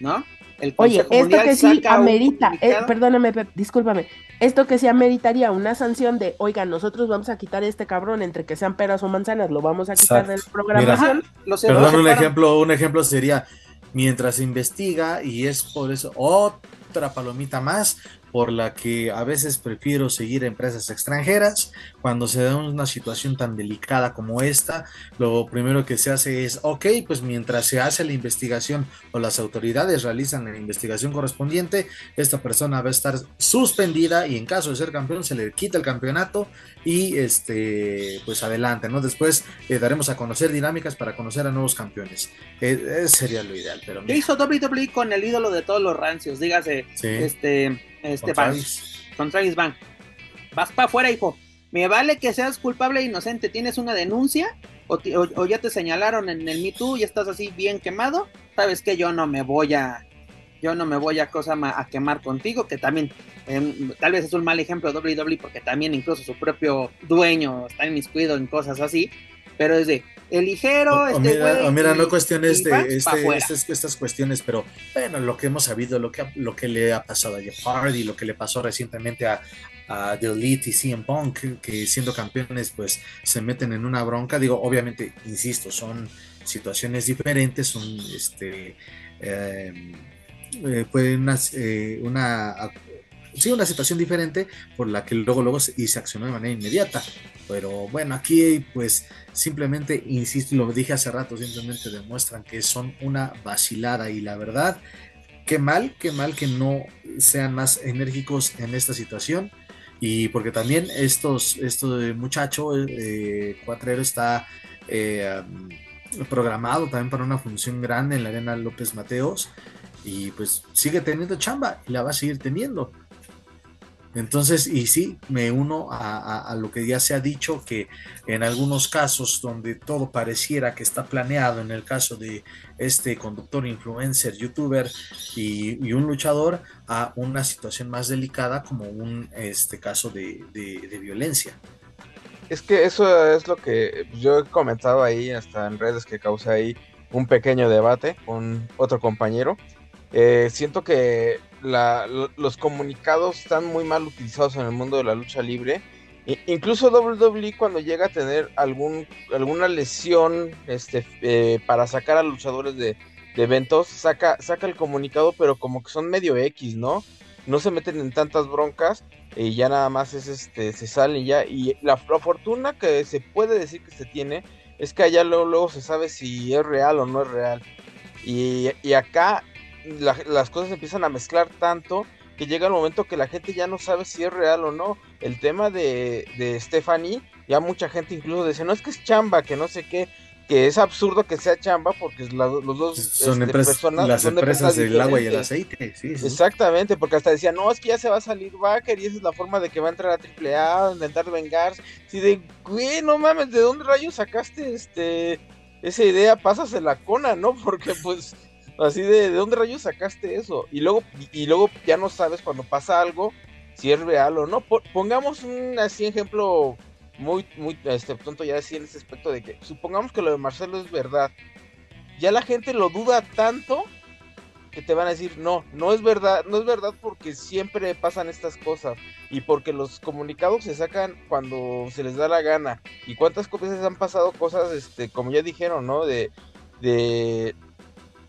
¿no? El Oye, esto que sí amerita, eh, perdóname, Pep, discúlpame, esto que sí ameritaría una sanción de, oigan, nosotros vamos a quitar este cabrón entre que sean peras o manzanas, lo vamos a quitar de la Exacto. programación. Perdón, un ejemplo, un ejemplo sería mientras se investiga y es por eso otra palomita más por la que a veces prefiero seguir empresas extranjeras cuando se da una situación tan delicada como esta lo primero que se hace es ok pues mientras se hace la investigación o las autoridades realizan la investigación correspondiente esta persona va a estar suspendida y en caso de ser campeón se le quita el campeonato y este pues adelante no después eh, daremos a conocer dinámicas para conocer a nuevos campeones. Eh, eh, sería lo ideal pero ¿Qué hizo WWE con el ídolo de todos los rancios? Dígase, sí, este, este con Travis. con Travis Bank. Vas para afuera, hijo. Me vale que seas culpable e inocente. ¿Tienes una denuncia? ¿O, ti- o- o ya te señalaron en el Me Too y estás así bien quemado? ¿Sabes que Yo no me voy a, yo no me voy a cosa a quemar contigo, que también em, tal vez es un mal ejemplo WWE porque también incluso su propio dueño está inmiscuido en cosas así, pero es de el ligero, este mira, mira, no cuestiones de este, estas, estas, cuestiones, pero bueno, lo que hemos sabido, lo que, lo que le ha pasado a Jeff Hardy, lo que le pasó recientemente a, a The Elite y CM Punk, que siendo campeones, pues se meten en una bronca. Digo, obviamente, insisto, son situaciones diferentes, son este. Eh, eh, una, eh, una, sí, una situación diferente por la que luego, luego se, y se accionó de manera inmediata. Pero bueno, aquí pues simplemente, insisto, lo dije hace rato, simplemente demuestran que son una vacilada y la verdad, qué mal, qué mal que no sean más enérgicos en esta situación. Y porque también estos, de muchacho, eh, Cuatrero, está eh, programado también para una función grande en la Arena López Mateos y pues sigue teniendo chamba y la va a seguir teniendo. Entonces, y sí, me uno a, lo que ya se ha dicho, que en algunos casos donde todo pareciera que está planeado, en el caso de este conductor, influencer, youtuber y, un luchador, a una situación más delicada como un este caso de, violencia. Es que eso es lo que yo he comentado ahí, hasta en redes que causa ahí un pequeño debate con otro compañero. Eh, siento que los comunicados están muy mal utilizados en el mundo de la lucha libre. incluso WWE cuando llega a tener algún, alguna lesión este, eh, para sacar a luchadores de, eventos, saca, el comunicado, pero como que son medio X, ¿no? No se meten en tantas broncas y ya nada más es este, se salen ya. Y la, fortuna que se puede decir que se tiene es que allá luego, se sabe si es real o no es real. Y acá las cosas empiezan a mezclar tanto que llega el momento que la gente ya no sabe si es real o no. El tema de, de Stephanie, ya mucha gente incluso dice, no es que es chamba, que no sé qué, que es absurdo que sea chamba porque los dos son este, personas, las empresas del agua y el aceite. Exactamente, porque hasta decía, no, es que ya se va a salir Baker y esa es la forma de que va a entrar a AAA, a intentar vengarse. Sí, de, güey, no mames, ¿de dónde rayos sacaste este esa idea? Pásasela cona, ¿no? Porque pues Así de, ¿de dónde rayos sacaste eso? Y luego, y luego ya no sabes cuando pasa algo si es real o no. Pongamos un así ejemplo muy, muy, este, tonto ya decía en ese aspecto de que supongamos que lo de Marcelo es verdad. Ya la gente lo duda tanto que te van a decir, no, no es verdad, no es verdad porque siempre pasan estas cosas y porque los comunicados se sacan cuando se les da la gana. Y cuántas veces han pasado cosas, este, como ya dijeron, ¿no? De, de,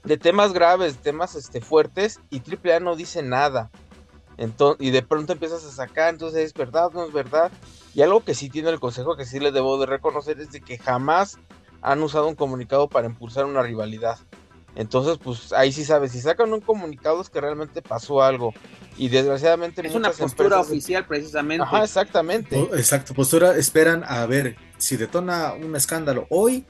de temas graves, temas este, fuertes, y AAA no dice nada. Entonces, y de pronto empiezas a sacar, entonces es verdad, no es verdad. Y algo que sí tiene el consejo que sí le debo de reconocer es de que jamás han usado un comunicado para impulsar una rivalidad. Entonces, pues ahí sí sabes, si sacan un comunicado es que realmente pasó algo. Y desgraciadamente... Es una postura oficial precisamente. Ajá, exactamente. Exacto, postura, esperan a ver si detona un escándalo hoy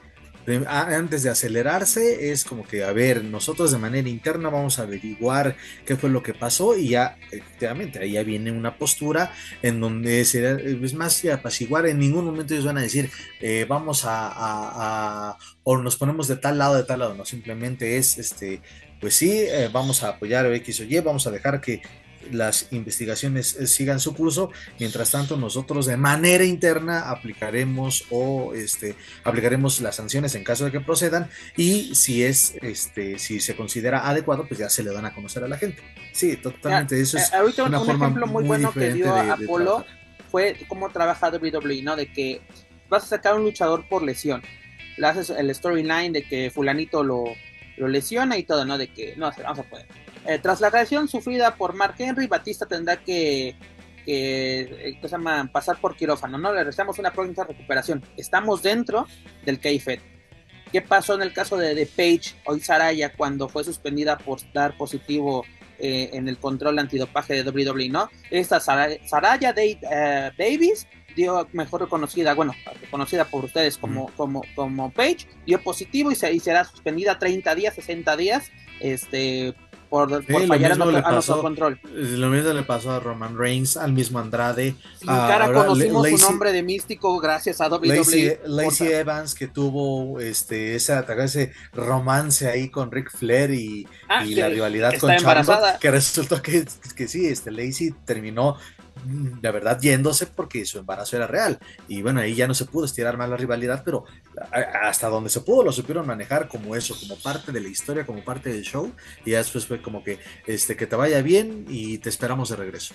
antes de acelerarse es como que, a ver, nosotros de manera interna vamos a averiguar qué fue lo que pasó y ya, efectivamente, ahí ya viene una postura en donde será, es más apaciguar, en ningún momento ellos van a decir, eh, vamos a, a, o nos ponemos de tal lado, de tal lado, no, simplemente es, este, pues sí, eh, vamos a apoyar X o Y, vamos a dejar que las investigaciones eh, sigan su curso. Mientras tanto, nosotros de manera interna aplicaremos o este, aplicaremos las sanciones en caso de que procedan y si es, este, si se considera adecuado, pues ya se le dan a conocer a la gente. Sí, totalmente. eso es eh, ahorita un, ejemplo muy, bueno que dio Apolo fue cómo trabaja WWE, ¿no? De que vas a sacar un luchador por lesión. Le haces el storyline de que fulanito lo, lo lesiona y todo, ¿no? De que no, vamos a poder eh, tras la reacción sufrida por Mark Henry, Batista tendrá que, que eh, llama? pasar por quirófano, ¿no? Le realizamos una pronta recuperación. Estamos dentro del KFED. ¿Qué pasó en el caso de, de Paige hoy Saraya cuando fue suspendida por dar positivo eh, en el control antidopaje de WWE, ¿no? Esta Saraya, Davis dio mejor reconocida, bueno, reconocida por ustedes como, como, como Page, dio positivo y, se, y será suspendida 30 días, 60 días, este, por, por fallar a, nuestro control. Lo mismo le pasó a Roman Reigns, al mismo Andrade. Sin cara conocimos su nombre de místico gracias a WWE. Lacey, Evans que tuvo este ese, ese romance ahí con Ric Flair y, ah, la rivalidad con Champa, que resultó que, que sí, este Lacey terminó de verdad yéndose porque su embarazo era real. Y bueno, ahí ya no se pudo estirar más la rivalidad, pero hasta donde se pudo lo supieron manejar como eso, como parte de la historia, como parte del show. Y ya después fue como que, este, que te vaya bien y te esperamos de regreso.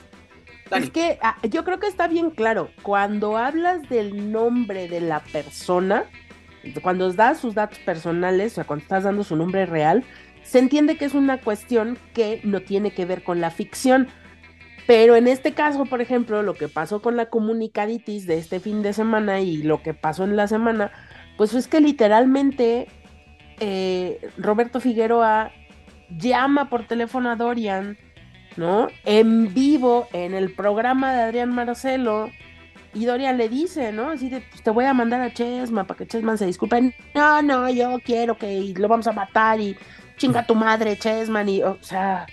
Es que ah, yo creo que está bien claro, cuando hablas del nombre de la persona, cuando das sus datos personales, o sea, cuando estás dando su nombre real, se entiende que es una cuestión que no tiene que ver con la ficción pero en este caso, por ejemplo, lo que pasó con la comunicaditis de este fin de semana y lo que pasó en la semana, pues es que literalmente eh, Roberto Figueroa llama por teléfono a Dorian, ¿no? En vivo en el programa de Adrián Marcelo. Y Dorian le dice, ¿no? Así de, pues te voy a mandar a Chesma para que Chesman se disculpe. No, no, yo quiero que lo vamos a matar y chinga tu madre, Chesman. Y, o sea,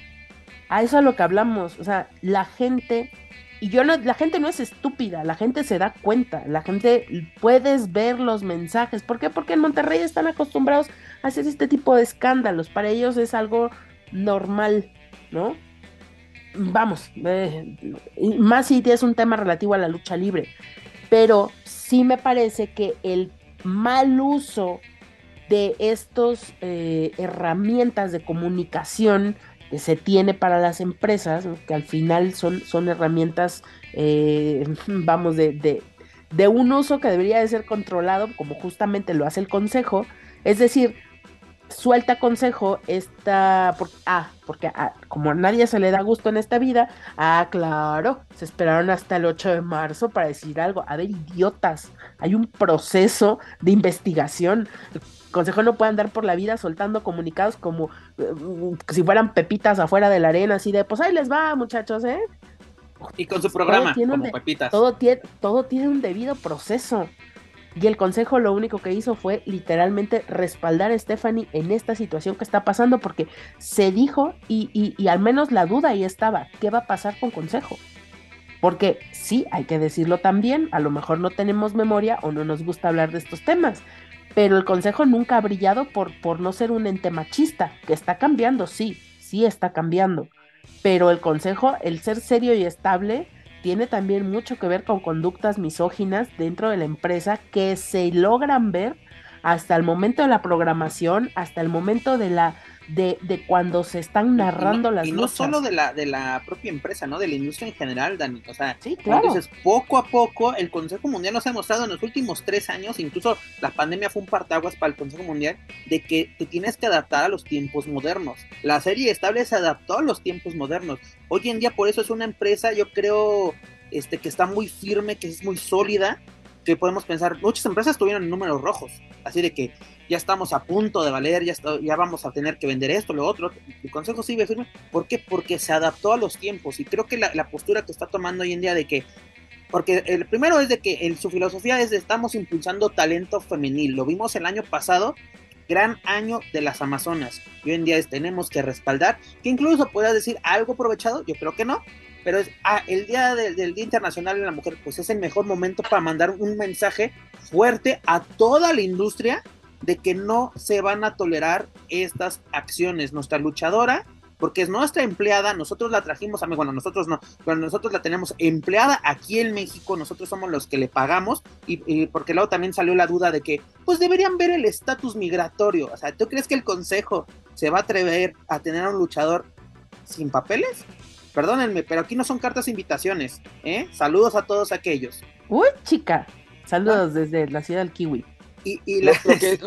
a eso a lo que hablamos, o sea, la gente, y yo no, la gente no es estúpida, la gente se da cuenta, la gente puedes ver los mensajes, ¿por qué? Porque en Monterrey están acostumbrados a hacer este tipo de escándalos, para ellos es algo normal, ¿no? Vamos, eh, más si es un tema relativo a la lucha libre, pero sí me parece que el mal uso de estas eh, herramientas de comunicación, que se tiene para las empresas, que al final son, son herramientas, eh, vamos, de, de, un uso que debería de ser controlado, como justamente lo hace el Consejo, es decir, suelta Consejo esta, ah, porque ah, como a nadie se le da gusto en esta vida, ah, claro, se esperaron hasta el 8 de marzo para decir algo, a ver, idiotas, hay un proceso de investigación, consejo no puede andar por la vida soltando comunicados como eh, si fueran pepitas afuera de la arena, así de, pues ahí les va, muchachos, ¿eh? Y con su programa, como pepitas. Todo tiene, todo tiene un debido proceso. Y el consejo lo único que hizo fue literalmente respaldar a Stephanie en esta situación que está pasando, porque se dijo, y, y, y al menos la duda ahí estaba, ¿qué va a pasar con consejo? Porque sí, hay que decirlo también, a lo mejor no tenemos memoria o no nos gusta hablar de estos temas, pero el Consejo nunca ha brillado por, por no ser un ente machista, que está cambiando, sí, sí está cambiando, pero el Consejo, el ser serio y estable, tiene también mucho que ver con conductas misóginas dentro de la empresa que se logran ver hasta el momento de la programación, hasta el momento de la de, de cuando se están narrando las las Y no solo de la, de la propia empresa, ¿no? De la industria en general, Dani. O sea, entonces poco a poco el Consejo Mundial nos ha demostrado en los últimos tres años, incluso la pandemia fue un partaguas para el Consejo Mundial, de que te tienes que adaptar a los tiempos modernos. La serie estable se adaptó a los tiempos modernos. Hoy en día por eso es una empresa, yo creo, este, que está muy firme, que es muy sólida, que podemos pensar, muchas empresas tuvieron números rojos, así de que ya estamos a punto de valer, ya, ya vamos a tener que vender esto, lo otro. El consejo sigue firme. ¿Por qué? Porque se adaptó a los tiempos y creo que la, postura que está tomando hoy en día de que porque el primero es de que en su filosofía es de estamos impulsando talento femenil. Lo vimos el año pasado, gran año de las Amazonas. Y hoy en día es, tenemos que respaldar, que incluso pueda decir algo aprovechado, yo creo que no, pero es ah, el día del Día Internacional de la Mujer, pues es el mejor momento para mandar un mensaje fuerte a toda la industria de que no se van a tolerar estas acciones. Nuestra luchadora, porque es nuestra empleada, nosotros la trajimos a mí, bueno, nosotros no, pero nosotros la tenemos empleada aquí en México, nosotros somos los que le pagamos, y, porque luego también salió la duda de que, pues deberían ver el estatus migratorio. O sea, ¿tú crees que el Consejo se va a atrever a tener a un luchador sin papeles? Perdónenme, pero aquí no son cartas invitaciones, ¿eh? Saludos a todos aquellos. Uy, chica, saludos ah. desde la ciudad del Kiwi. Y, lo, que,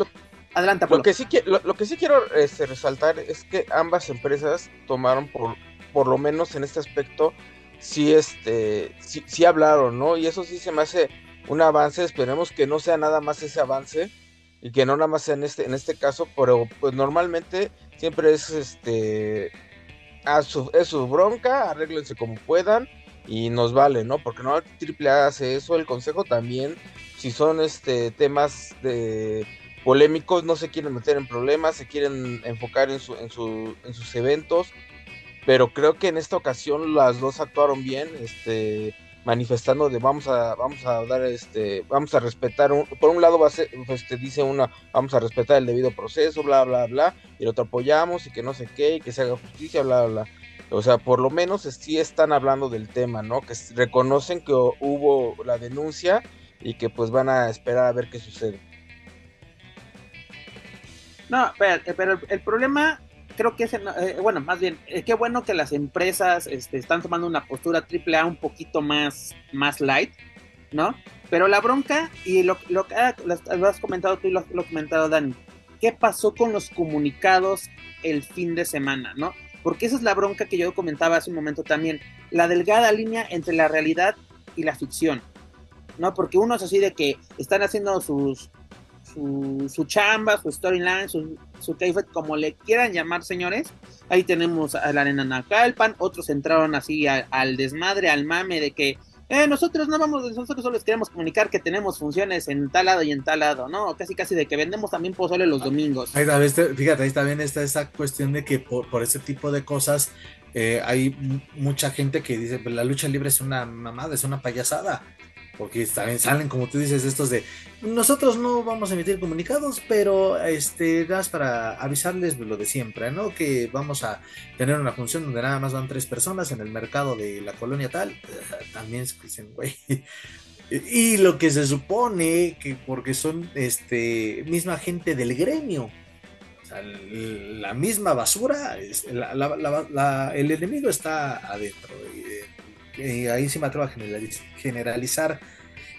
lo que sí lo, que sí quiero este, resaltar es que ambas empresas tomaron por por lo menos en este aspecto sí este sí, hablaron, ¿no? Y eso sí se me hace un avance, esperemos que no sea nada más ese avance y que no nada más sea en este en este caso, pero pues normalmente siempre es este a su, es su bronca, arréglense como puedan y nos vale, ¿no? Porque no AAA hace eso, el consejo también si son este temas de polémicos, no se quieren meter en problemas, se quieren enfocar en, su, en, su, en sus eventos, pero creo que en esta ocasión las dos actuaron bien, este manifestando de vamos a vamos a dar este vamos a respetar por un lado va a ser, este, dice una vamos a respetar el debido proceso bla bla bla y el otro apoyamos y que no sé qué y que se haga justicia bla bla o sea por lo menos sí están hablando del tema no que reconocen que hubo la denuncia y que pues van a esperar a ver qué sucede no pero, pero el problema creo que es, eh, bueno, más bien, eh, qué bueno que las empresas este, están tomando una postura triple A un poquito más, más light, ¿no? Pero la bronca, y lo, lo, ah, lo has comentado tú y lo, lo has comentado Dani, ¿qué pasó con los comunicados el fin de semana, ¿no? Porque esa es la bronca que yo comentaba hace un momento también, la delgada línea entre la realidad y la ficción, ¿no? Porque uno es así de que están haciendo sus, su, chamba, su storyline, su, su como le quieran llamar, señores. Ahí tenemos a la arena Nacalpan, otros entraron así al desmadre, al mame de que eh, nosotros no vamos, nosotros solo les queremos comunicar que tenemos funciones en tal lado y en tal lado, ¿no? Casi casi de que vendemos también pozole los domingos. Ahí fíjate, ahí también está esa cuestión de que por, por ese tipo de cosas eh, hay mucha gente que dice, pues la lucha libre es una mamada, es una payasada porque también salen, como tú dices, estos de nosotros no vamos a emitir comunicados, pero este das para avisarles lo de siempre, ¿no? Que vamos a tener una función donde nada más van tres personas en el mercado de la colonia tal. También se dicen, güey. Y lo que se supone que porque son este misma gente del gremio. O sea, la misma basura, el enemigo está adentro. Ahí sí me atrevo a generalizar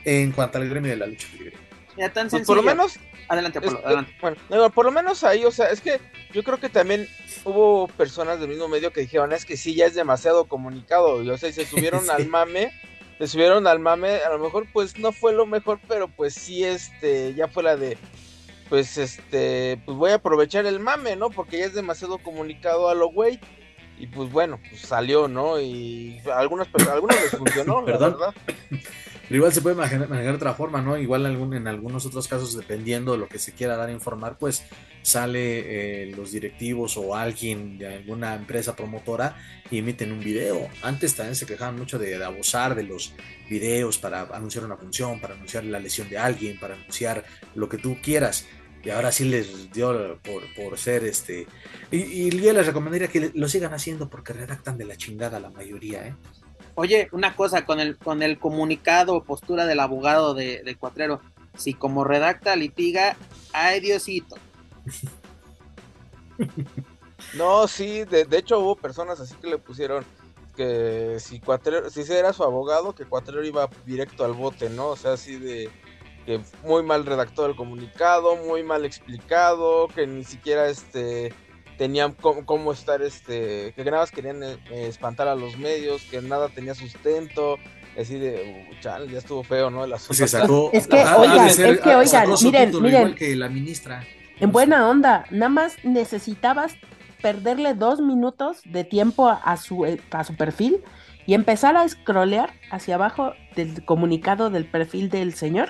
en cuanto al gremio de la lucha libre. Ya tan pues por lo menos. Adelante, adelante. Bueno, por lo menos ahí, o sea, es que yo creo que también hubo personas del mismo medio que dijeron, es que sí, ya es demasiado comunicado. Y, o sea, y se subieron al mame, se subieron al mame, a lo mejor pues no fue lo mejor, pero pues sí, este, ya fue la de, pues este, pues voy a aprovechar el mame, ¿no? Porque ya es demasiado comunicado a lo güey y pues bueno, pues salió, ¿no? Y algunas personas, algunos les funcionó, ¿Perdón? verdad. Pero igual se puede manejar, de otra forma, ¿no? Igual algún, en algunos otros casos, dependiendo de lo que se quiera dar a informar, pues sale eh, los directivos o alguien de alguna empresa promotora y emiten un video. Antes también se quejaban mucho de, de, abusar de los videos para anunciar una función, para anunciar la lesión de alguien, para anunciar lo que tú quieras y ahora sí les dio por, ser este. Y, yo les recomendaría que lo sigan haciendo porque redactan de la chingada la mayoría, ¿eh? Oye, una cosa, con el, con el comunicado o postura del abogado de, Cuatrero, si como redacta litiga, ay Diosito. no, sí, de, hecho hubo personas así que le pusieron que si Cuatrero, si ese era su abogado, que Cuatrero iba directo al bote, ¿no? O sea, así de que muy mal redactado el comunicado, muy mal explicado, que ni siquiera este tenían cómo, estar este que nada más querían eh, espantar a los medios, que nada tenía sustento, así de uh, ya estuvo feo, ¿no? es que oigan, es que oigan, miren, miren, que la ministra. En buena onda, nada más necesitabas perderle dos minutos de tiempo a su, eh, a su perfil y empezar a scrollear hacia abajo del comunicado del perfil del señor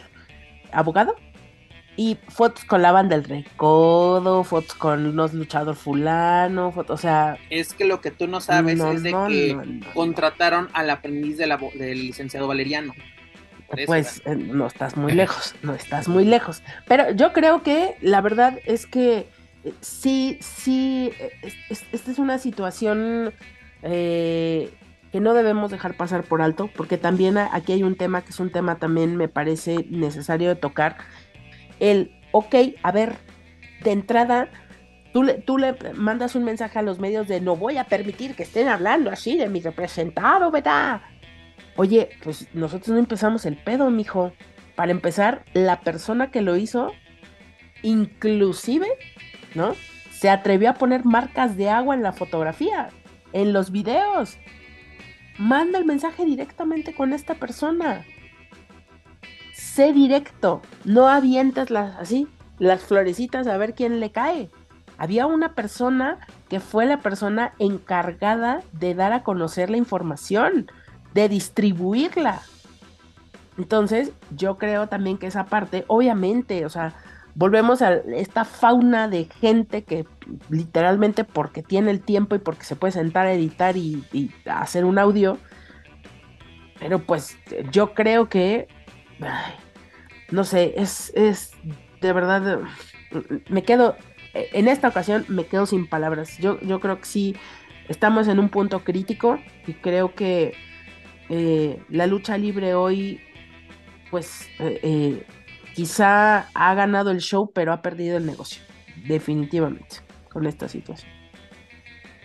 abogado y fotos con la banda del recodo, fotos con unos luchador fulano, fotos, o sea... Es que lo que tú no sabes es de que contrataron al aprendiz del licenciado Valeriano. Pues eh, no estás muy lejos, no estás muy lejos. Pero yo creo que la verdad es que eh, sí, sí, eh, esta es una situación eh, que no debemos dejar pasar por alto, porque también aquí hay un tema que es un tema también me parece necesario de tocar. El, ok, a ver, de entrada, tú le, tú le mandas un mensaje a los medios de no voy a permitir que estén hablando así de mi representado, ¿verdad? Oye, pues nosotros no empezamos el pedo, mijo. Para empezar, la persona que lo hizo, inclusive, ¿no? Se atrevió a poner marcas de agua en la fotografía, en los videos manda el mensaje directamente con esta persona. Sé directo, no avientas las así, las florecitas a ver quién le cae. Había una persona que fue la persona encargada de dar a conocer la información, de distribuirla. Entonces, yo creo también que esa parte, obviamente, o sea, volvemos a esta fauna de gente que literalmente porque tiene el tiempo y porque se puede sentar a editar y, hacer un audio. Pero pues yo creo que, no sé, es, es de verdad, me quedo, en esta ocasión me quedo sin palabras. Yo, yo creo que sí, estamos en un punto crítico y creo que eh, la lucha libre hoy, pues... Eh, eh, quizá ha ganado el show, pero ha perdido el negocio, definitivamente, con esta situación.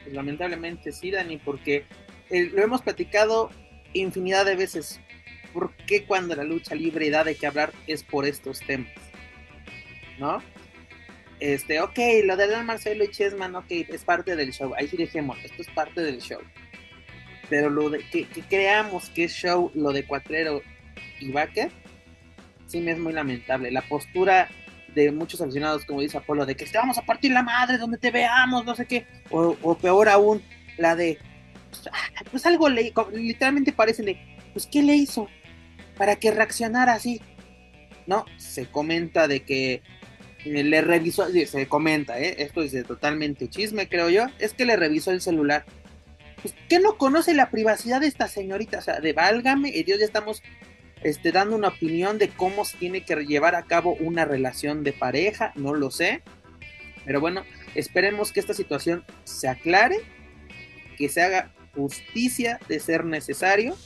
Pues lamentablemente sí, Dani, porque eh, lo hemos platicado infinidad de veces. ¿Por qué cuando la lucha libre da de qué hablar es por estos temas? ¿No? Este, ok, lo de Dan Marcelo y Chessman, ok, es parte del show. Ahí sí dejemos, esto es parte del show. Pero lo de que, creamos que es show, lo de Cuatrero y Baker, sí me es muy lamentable. La postura de muchos aficionados, como dice Apolo, de que te vamos a partir la madre donde te veamos, no sé qué, o, peor aún, la de, pues, ah, pues algo le, literalmente parece de, pues ¿qué le hizo? Para que reaccionara así. No, se comenta de que eh, le revisó, se comenta, ¿eh? esto es totalmente chisme, creo yo, es que le revisó el celular. Pues, ¿qué no conoce la privacidad de esta señorita? O sea, de válgame, Dios, ya estamos este, dando una opinión de cómo se tiene que llevar a cabo una relación de pareja, no lo sé. Pero bueno, esperemos que esta situación se aclare, que se haga justicia de ser necesario.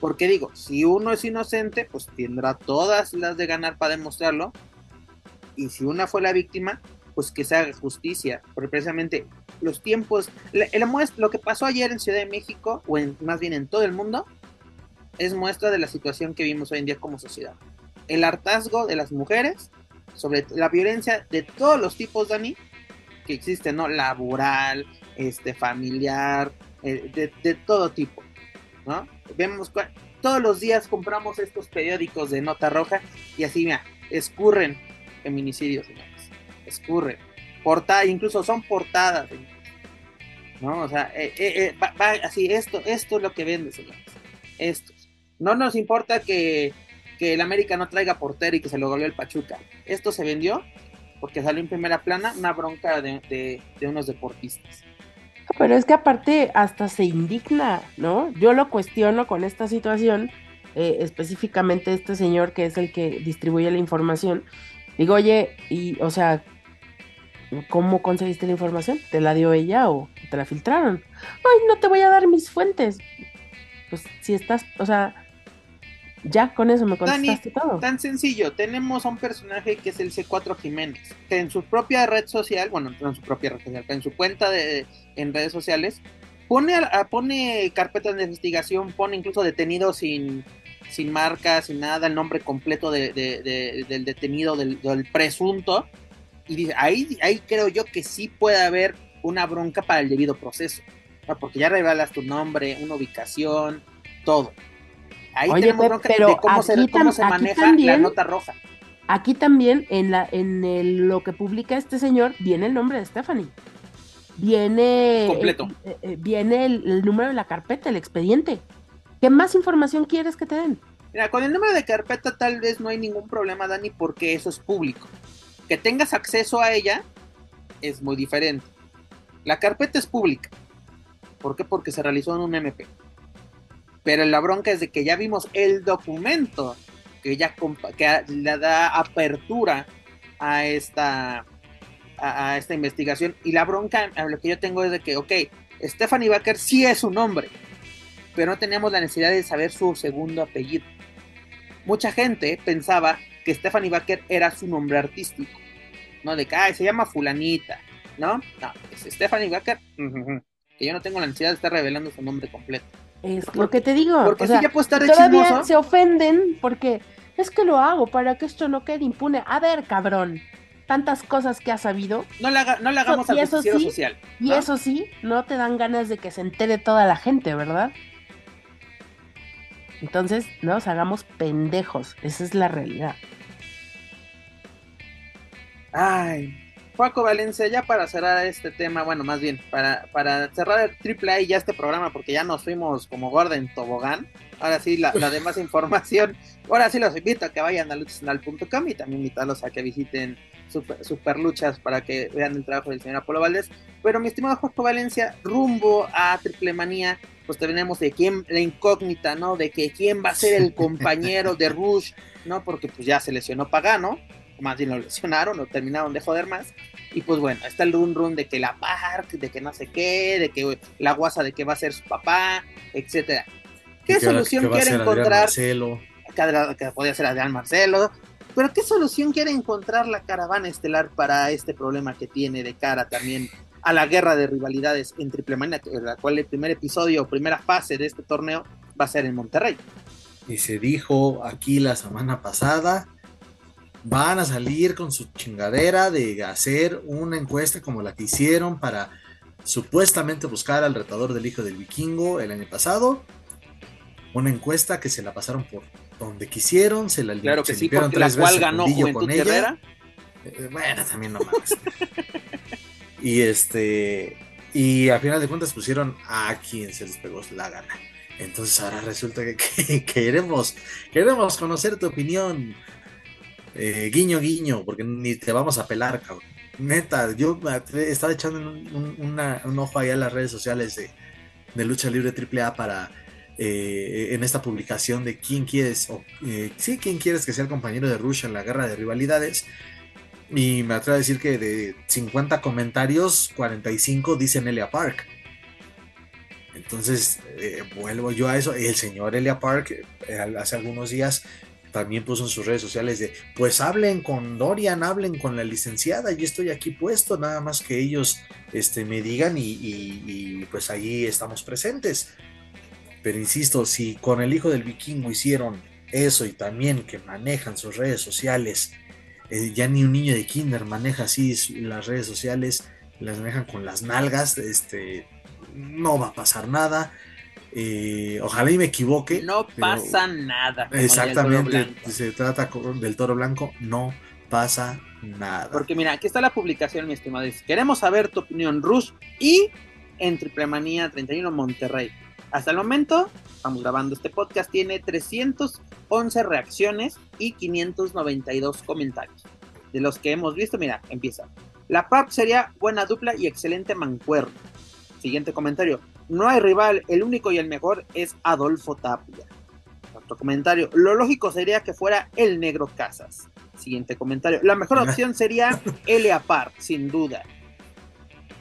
Porque digo, si uno es inocente, pues tendrá todas las de ganar para demostrarlo. Y si una fue la víctima, pues que se haga justicia. Porque precisamente los tiempos, lo que pasó ayer en Ciudad de México, o en, más bien en todo el mundo, es muestra de la situación que vimos hoy en día como sociedad. El hartazgo de las mujeres sobre la violencia de todos los tipos, Dani, que existe, ¿no? Laboral, este, familiar, eh, de, todo tipo, ¿no? Vemos todos los días compramos estos periódicos de nota roja y así, mira, escurren feminicidios, señores, escurren. Portada, incluso son portadas, ¿no? O sea, eh, eh, va, así, esto, esto es lo que vende, señores, esto. No nos importa que, el América no traiga portero y que se lo goleó el Pachuca. Esto se vendió porque salió en primera plana una bronca de, unos deportistas. Pero es que aparte hasta se indigna, ¿no? Yo lo cuestiono con esta situación, eh, específicamente este señor que es el que distribuye la información. Digo, oye, y, o sea, ¿cómo conseguiste la información? ¿Te la dio ella o te la filtraron? Ay, no te voy a dar mis fuentes. Pues si estás, o sea, ya con eso me contestaste todo. Tan sencillo, tenemos a un personaje que es el C4 Jiménez, que en su propia red social, bueno, no en su propia red social, pero en su cuenta de, en redes sociales, pone, pone carpetas de investigación, pone incluso detenido sin, sin marca, sin nada, el nombre completo de, del detenido, del, presunto, y dice, ahí, ahí creo yo que sí puede haber una bronca para el debido proceso, porque ya revelas tu nombre, una ubicación, todo. Ahí tenemos pero de cómo, se, maneja la nota roja. Aquí también, en, la, en lo que publica este señor, viene el nombre de Stephanie. Viene, Completo. Eh, eh, viene el, número de la carpeta, el expediente. ¿Qué más información quieres que te den? Mira, con el número de carpeta tal vez no hay ningún problema, Dani, porque eso es público. Que tengas acceso a ella es muy diferente. La carpeta es pública. ¿Por qué? Porque se realizó en un MP. Pero la bronca es de que ya vimos el documento que ya que le da apertura a esta a, esta investigación. Y la bronca lo que yo tengo es de que ok Stephanie Baker sí es su nombre pero no teníamos la necesidad de saber su segundo apellido. Mucha gente pensaba que Stephanie Baker era su nombre artístico no de que Ay, se llama fulanita no no es Stephanie Baker que yo no tengo la necesidad de estar revelando su nombre completo es lo que te digo. Porque si ya puede estar todavía se ofenden porque es que lo hago para que esto no quede impune. A ver, cabrón, tantas cosas que has sabido. No le, no le hagamos al social. Y eso sí, no te dan ganas de que se entere toda la gente, ¿verdad? Entonces, no nos hagamos pendejos. Esa es la realidad. Ay, Paco Valencia, ya para cerrar este tema, bueno, más bien, para, para cerrar el triple A y ya este programa, porque ya nos fuimos como gorda en tobogán. Ahora sí, la, demás información. Ahora sí los invito a que vayan a luchasanal.com y también invitarlos a que visiten super, super, luchas para que vean el trabajo del señor Apolo Valdés. Pero mi estimado Jorge Valencia, rumbo a Triple Manía, pues tenemos de quién, la incógnita, ¿no? De que quién va a ser el compañero de Rush, ¿no? Porque pues ya se lesionó Pagano, más bien lo lesionaron o terminaron de joder más. Y pues bueno, está el run run de que la Park, de que no sé qué, de que la guasa de que va a ser su papá, etcétera. ¿Qué solución quiere encontrar? Que, que podría ser Adrián Marcelo, pero ¿qué solución quiere encontrar la caravana estelar para este problema que tiene de cara también a la guerra de rivalidades en Triple Manía, la cual el primer episodio o primera fase de este torneo va a ser en Monterrey? Y se dijo aquí la semana pasada, van a salir con su chingadera de hacer una encuesta como la que hicieron para supuestamente buscar al retador del hijo del vikingo el año pasado. Una encuesta que se la pasaron por donde quisieron, se la claro que sí, porque la cual ganó Juventud Guerrera. Eh, bueno, también no más. y este y a final de cuentas pusieron a quien se les pegó la gana. Entonces ahora resulta que, queremos, queremos conocer tu opinión. Eh, guiño, guiño, porque ni te vamos a pelar, cabrón. Neta, yo estaba echando un, ojo ahí a las redes sociales de, de Lucha Libre AAA para eh, en esta publicación de quién quieres, o eh, sí, quién quieres que sea el compañero de Rush en la guerra de rivalidades. Y me atrevo a decir que de 50 comentarios, 45 dicen Elia Park. Entonces, eh, vuelvo yo a eso. El señor Elia Park, hace algunos días, también puso en sus redes sociales de, pues hablen con Dorian, hablen con la licenciada, yo estoy aquí puesto, nada más que ellos este, me digan y, y pues ahí estamos presentes. Pero insisto, si con el hijo del vikingo hicieron eso y también que manejan sus redes sociales, eh, ya ni un niño de kinder maneja así las redes sociales, las manejan con las nalgas, este, no va a pasar nada. Eh, ojalá y me equivoque. No pasa nada. Exactamente, se trata del toro blanco, no pasa nada. Porque mira, aquí está la publicación, mi estimado. queremos saber tu opinión, Rus, y en Triplemanía 31 Monterrey. Hasta el momento, estamos grabando este podcast, tiene 311 reacciones y 592 comentarios. De los que hemos visto, mira, empieza. La PAP sería buena dupla y excelente mancuerno. Siguiente comentario. No hay rival, el único y el mejor es Adolfo Tapia. Otro comentario. Lo lógico sería que fuera el negro Casas. Siguiente comentario. La mejor opción sería Elia Park, sin duda.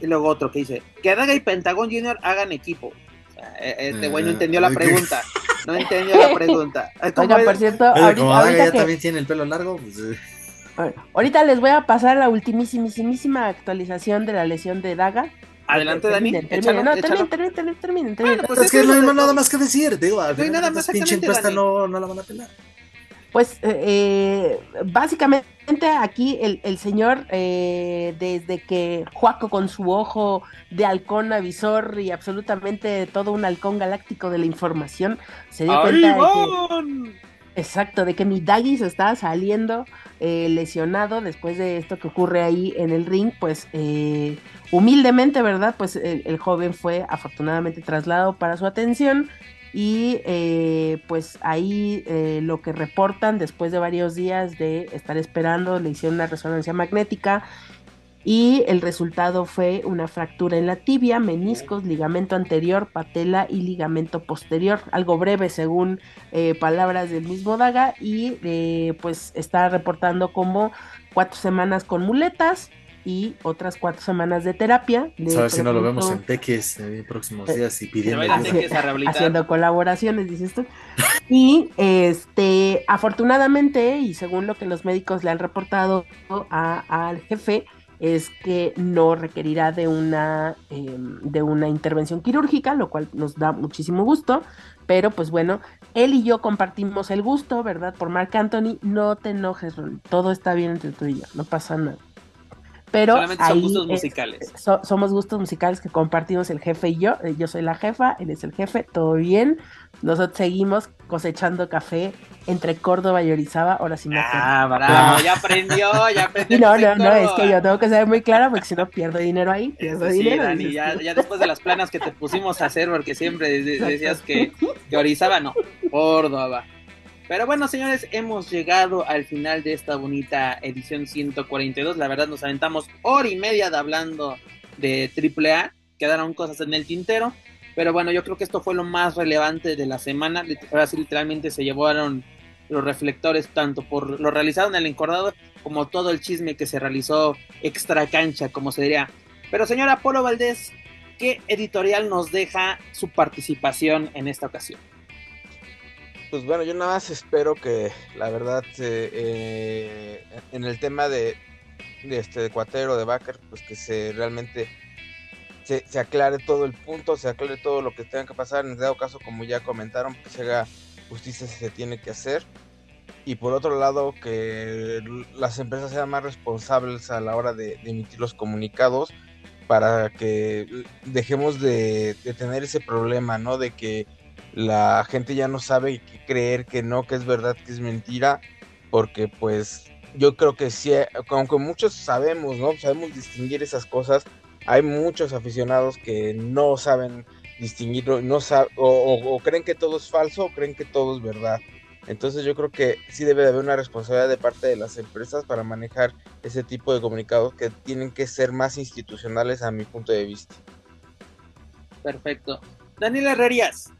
Y luego otro que dice, que Daga y Pentagón Junior hagan equipo. E-, este güey no entendió la pregunta. No entendió la pregunta. Oiga, por cierto, ahorita, ya también tiene el pelo largo, pues, eh. ahorita les voy a pasar la ultimísima actualización de la lesión de Daga. Adelante, Dani. Terminen, no, terminen, terminen, terminen. Pues es que no hay nada más que decir, digo, no hay nada más pinche encuesta no, no la van a pelar. Pues eh, básicamente aquí el, señor, eh, desde que Juaco con su ojo de halcón avisor y absolutamente todo un halcón galáctico de la información, se dio cuenta de que, exacto, de que mi Daggy se estaba saliendo eh, lesionado después de esto que ocurre ahí en el ring, pues humildemente, ¿verdad? Pues el, el joven fue afortunadamente trasladado para su atención y eh, pues ahí eh, lo que reportan después de varios días de estar esperando, le hicieron una resonancia magnética y el resultado fue una fractura en la tibia, meniscos, ligamento anterior, patela y ligamento posterior, algo breve según eh, palabras del mismo Daga y pues está reportando como cuatro semanas con muletas, y otras cuatro semanas de terapia. De, ¿Sabes si no lo vemos en Teques en próximos eh, días y pidiendo haciendo colaboraciones, dices tú. y este, afortunadamente, y según lo que los médicos le han reportado al jefe, es que no requerirá de una, em, de una intervención quirúrgica, lo cual nos da muchísimo gusto. Pero pues bueno, él y yo compartimos el gusto, ¿verdad? Por Mark Anthony. No te enojes, Ron. Todo está bien entre tú y yo. No pasa nada. Pero Solamente son gustos musicales. somos gustos musicales que compartimos el jefe y yo. Eh, yo soy la jefa, él es el jefe, todo bien. Nosotros seguimos cosechando café entre Córdoba y Orizaba. Ahora sí me Ah, bravo, ya aprendió, ya aprendió. no, no, no, es que yo tengo que ser muy clara porque si no pierdo dinero ahí. Pierdo sí, dinero. Dani, ya, ya, después de las planas que te pusimos a hacer, porque siempre decías que, que Orizaba no, Córdoba. Pero bueno, señores, hemos llegado al final de esta bonita edición 142. La verdad, nos aventamos hora y media de hablando de AAA. Quedaron cosas en el tintero. Pero bueno, yo creo que esto fue lo más relevante de la semana. Ahora sí, literalmente se llevaron los reflectores tanto por lo realizado en el encordado como todo el chisme que se realizó extra cancha, como se diría. Pero señora Polo Valdés, ¿qué editorial nos deja su participación en esta ocasión? Pues bueno, yo nada más espero que la verdad eh, en el tema de, de este de Cuatero, de Baker, pues que se realmente se, se, aclare todo el punto, se aclare todo lo que tenga que pasar. En dado caso, como ya comentaron, que se haga justicia si se tiene que hacer. Y por otro lado, que las empresas sean más responsables a la hora de, emitir los comunicados para que dejemos de, de, tener ese problema, ¿no? De que la gente ya no sabe qué creer, que no, que es verdad, que es mentira, porque pues yo creo que sí, aunque muchos sabemos, ¿no? Sabemos distinguir esas cosas, hay muchos aficionados que no saben distinguirlo, no o, creen que todo es falso o creen que todo es verdad. Entonces yo creo que sí debe de haber una responsabilidad de parte de las empresas para manejar ese tipo de comunicados que tienen que ser más institucionales a mi punto de vista. Perfecto. Daniel Herrerías,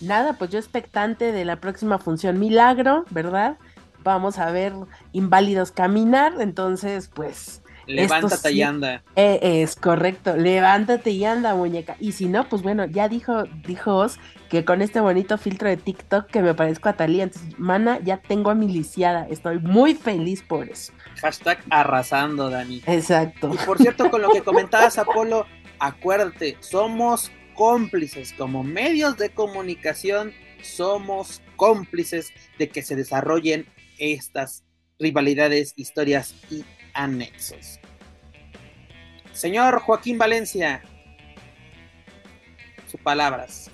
nada, pues yo expectante de la próxima función Milagro, ¿verdad? Vamos a ver inválidos caminar, entonces pues... Levántate y anda. Eh, es correcto, levántate y anda, muñeca. Y si no, pues bueno, ya dijo, dijo que con este bonito filtro de TikTok que me parezco a Talía, entonces, mana, ya tengo a mi lisiada, estoy muy feliz por eso. Hashtag arrasando, Dani. Exacto. Y por cierto, con lo que comentabas, Apolo, acuérdate, somos cómplices, como medios de comunicación, somos cómplices de que se desarrollen estas rivalidades, historias y anexos. Señor Joaquín Valencia, sus palabras.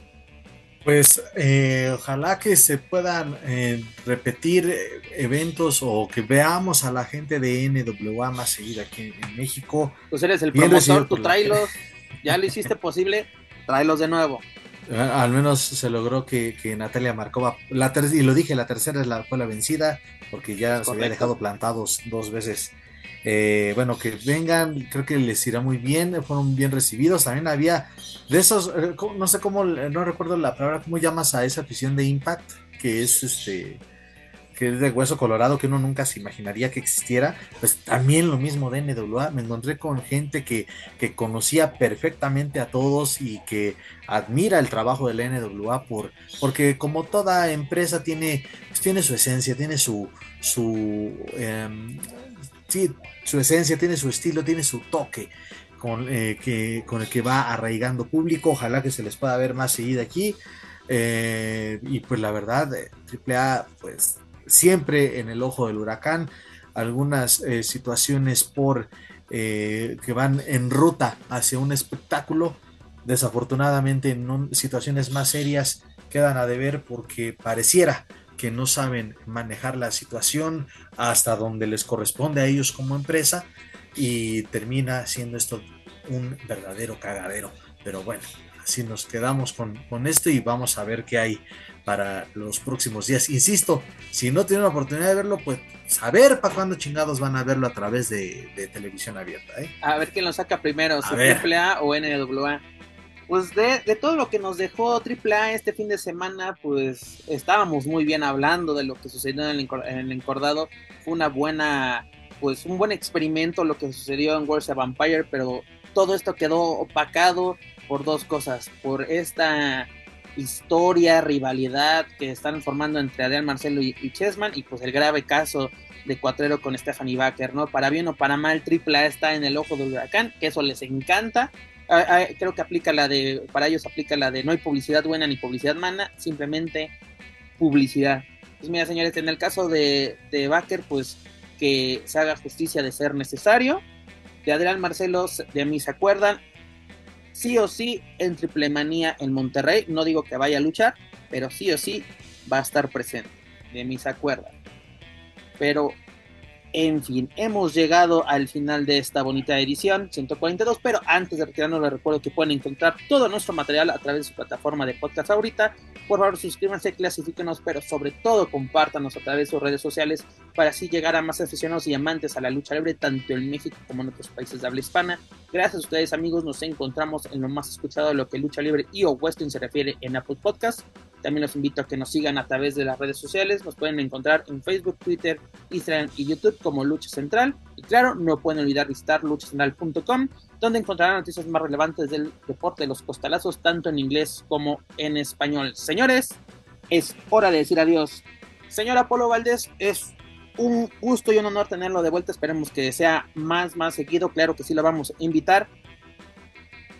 Pues eh, ojalá que se puedan eh, repetir eh, eventos o que veamos a la gente de NWA más seguida aquí en México. Pues eres el promotor, tú tráelos, ya lo hiciste posible tráelos de nuevo. Al menos se logró que, Natalia Marcova, la y lo dije, la tercera fue la vencida, porque ya se había dejado plantados dos veces. Eh, bueno, que vengan, creo que les irá muy bien, fueron bien recibidos. También había de esos, eh, no sé cómo, no recuerdo la palabra, ¿cómo llamas a esa afición de Impact? Que es este que es de hueso colorado que uno nunca se imaginaría que existiera, pues también lo mismo de NWA, me encontré con gente que, que conocía perfectamente a todos y que admira el trabajo de la NWA por, porque como toda empresa tiene, pues tiene su esencia, tiene su, su, em, sí, su esencia, tiene su estilo, tiene su toque. Con, eh, que, el que va arraigando público, ojalá que se les pueda ver más seguida aquí. Eh, y pues la verdad, AAA, pues siempre en el ojo del huracán, algunas eh, situaciones por eh, que van en ruta hacia un espectáculo, desafortunadamente en situaciones más serias quedan a deber porque pareciera que no saben manejar la situación hasta donde les corresponde a ellos como empresa y termina siendo esto un verdadero cagadero. Pero bueno, así nos quedamos con, con esto y vamos a ver qué hay para los próximos días. Insisto, si no tienen la oportunidad de verlo, pues saber para cuándo chingados van a verlo a través de, televisión abierta. ¿eh? A ver quién lo saca primero, si AAA o NWA. Pues de, todo lo que nos dejó AAA este fin de semana, pues estábamos muy bien hablando de lo que sucedió en el, encordado. Fue una buena, pues un buen experimento lo que sucedió en World of Vampire, pero todo esto quedó opacado por dos cosas, por esta historia, rivalidad que están formando entre Adrián Marcelo y, Chessman y pues el grave caso de Cuatrero con Stephanie Baker, ¿no? Para bien o para mal, AAA está en el ojo del huracán, que eso les encanta. Ah, ah, creo que aplica la de, para ellos aplica la de no hay publicidad buena ni publicidad mala, simplemente publicidad. Pues mira, señores, en el caso de, de Baker, pues que se haga justicia de ser necesario. De Adrián Marcelo, de mí se acuerdan, sí o sí en Triple Manía en Monterrey. No digo que vaya a luchar, pero sí o sí va a estar presente. De mis acuerdos. Pero En fin, hemos llegado al final de esta bonita edición 142, pero antes de retirarnos les recuerdo que pueden encontrar todo nuestro material a través de su plataforma de podcast favorita. Por favor, suscríbanse, clasifíquenos, pero sobre todo compártanos a través de sus redes sociales para así llegar a más aficionados y amantes a la lucha libre, tanto en México como en otros países de habla hispana. Gracias a ustedes, amigos, nos encontramos en lo más escuchado de lo que lucha libre y o western se refiere en Apple Podcast. También los invito a que nos sigan a través de las redes sociales. Nos pueden encontrar en Facebook, Twitter, Instagram y YouTube como Lucha Central. Y claro, no pueden olvidar visitar luchacentral.com, donde encontrarán noticias más relevantes del deporte de los costalazos, tanto en inglés como en español. Señores, es hora de decir adiós. Señor Apolo Valdés, es un gusto y un honor tenerlo de vuelta. Esperemos que sea más, más seguido. Claro que sí lo vamos a invitar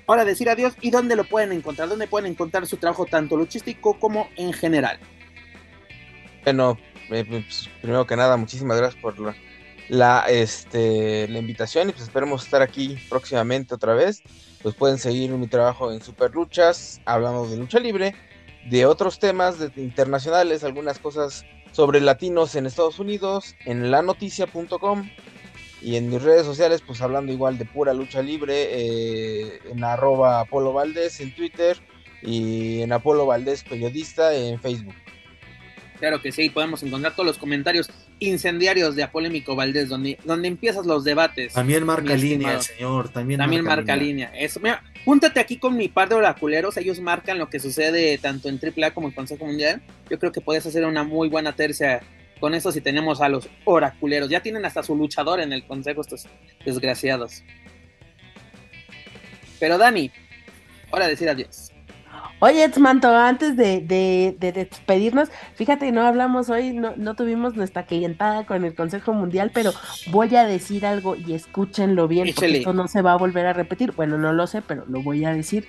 hora de decir adiós y dónde lo pueden encontrar, dónde pueden encontrar su trabajo tanto luchístico como en general. Bueno, eh, pues, primero que nada, muchísimas gracias por la, este, la invitación y pues esperemos estar aquí próximamente otra vez. Pues pueden seguir mi trabajo en Super Luchas, hablando de lucha libre, de otros temas internacionales, algunas cosas sobre latinos en Estados Unidos, en lanoticia.com y en mis redes sociales, pues hablando igual de pura lucha libre, eh, en arroba Apolo Valdés en Twitter y en Apolo Valdés Periodista en Facebook. Claro que sí, podemos encontrar todos los comentarios incendiarios de Apolémico Valdés, donde, donde empiezas los debates. También marca línea, señor. También, también marca, línea. Eso, mira, júntate aquí con mi par de oraculeros, ellos marcan lo que sucede tanto en AAA como en Consejo Mundial. Yo creo que puedes hacer una muy buena tercia con eso si tenemos a los oraculeros. Ya tienen hasta su luchador en el consejo estos desgraciados. Pero Dani, hora de decir adiós. Oye, Manto, antes de, de, despedirnos, fíjate, no hablamos hoy, no, no tuvimos nuestra clientada con el Consejo Mundial, pero voy a decir algo y escúchenlo bien, porque esto no se va a volver a repetir. Bueno, no lo sé, pero lo voy a decir.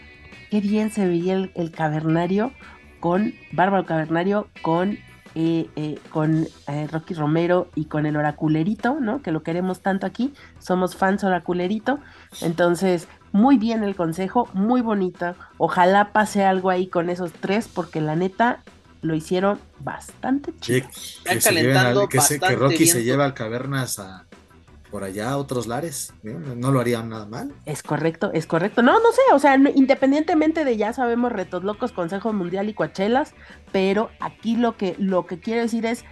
Qué bien se veía el, el cavernario con, Bárbaro Cavernario con eh, con eh, Rocky Romero y con el Oraculerito, ¿no? Que lo queremos tanto aquí, somos fans Oraculerito. Entonces, muy bien el consejo, muy bonita. Ojalá pase algo ahí con esos tres, porque la neta lo hicieron bastante chido. Que, calentando que, que Rocky se lleva al cavernas a, por allá otros lares, no lo harían nada mal. Es correcto, es correcto. No, no sé, o sea, independientemente de ya sabemos retos locos, Consejo Mundial y Coachelas, pero aquí lo que, lo que quiero decir es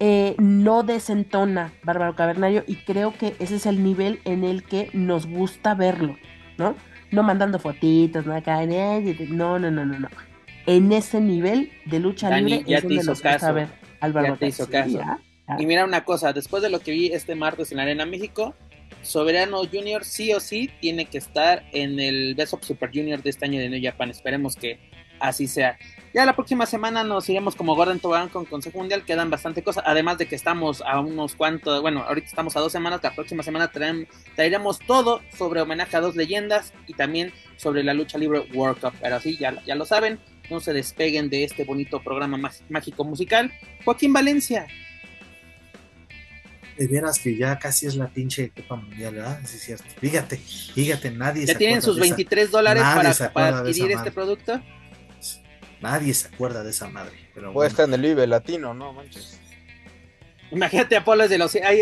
eh, no desentona Bárbaro Cavernario y creo que ese es el nivel en el que nos gusta verlo, ¿no? No mandando fotitos, no acá, no, no, no, no, no. En ese nivel de lucha libre es donde nos gusta ver al Bárbaro Cavernario. Y mira una cosa, después de lo que vi este martes en la Arena México, Soberano Junior sí o sí tiene que estar en el Best of Super Junior de este año de New Japan. Esperemos que así sea. Ya la próxima semana nos iremos como Gordon Tobogán con Consejo Mundial, quedan bastante cosas, además de que estamos a unos cuantos, bueno, ahorita estamos a dos semanas, la próxima semana traeremos todo sobre homenaje a dos leyendas y también sobre la lucha libre World Cup, pero así ya, ya lo saben, no se despeguen de este bonito programa mágico musical. Joaquín Valencia, de veras que ya casi es la pinche Copa Mundial, ¿verdad? Sí, es cierto. Fíjate, fíjate, nadie ¿Ya tienen sus 23 dólares para, adquirir este producto? Nadie se acuerda de esa madre. Pero Puede estar en el Vive Latino, ¿no? Manches. Imagínate, Apolo es de los. Ahí,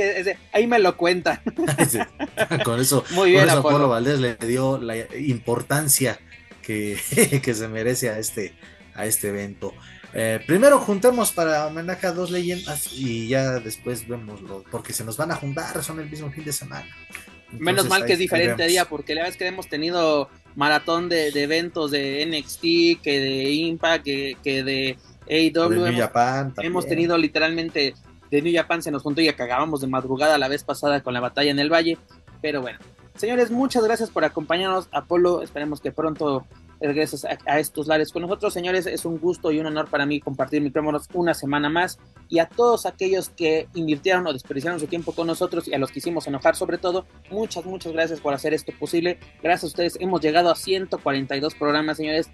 ahí me lo cuenta. con eso, Muy bien, Apolo. Apolo Valdés le dio la importancia que, que se merece a este, a este evento. Eh, primero juntemos para homenaje a dos leyendas y ya después vemoslo, porque se nos van a juntar, son el mismo fin de semana. Menos mal que es diferente día, porque la vez que hemos tenido maratón de, eventos de NXT, que de Impact, que, de AEW. hemos, hemos tenido literalmente de New Japan, se nos juntó y acabamos de madrugada la vez pasada con la batalla en el Valle. Pero bueno, señores, muchas gracias por acompañarnos. Apolo, esperemos que pronto regresas a, estos lares con nosotros. Señores, es un gusto y un honor para mí compartir micrófonos una semana más. Y a todos aquellos que invirtieron o desperdiciaron su tiempo con nosotros y a los que hicimos enojar sobre todo, muchas, muchas gracias por hacer esto posible. Gracias a ustedes hemos llegado a 142 programas, señores.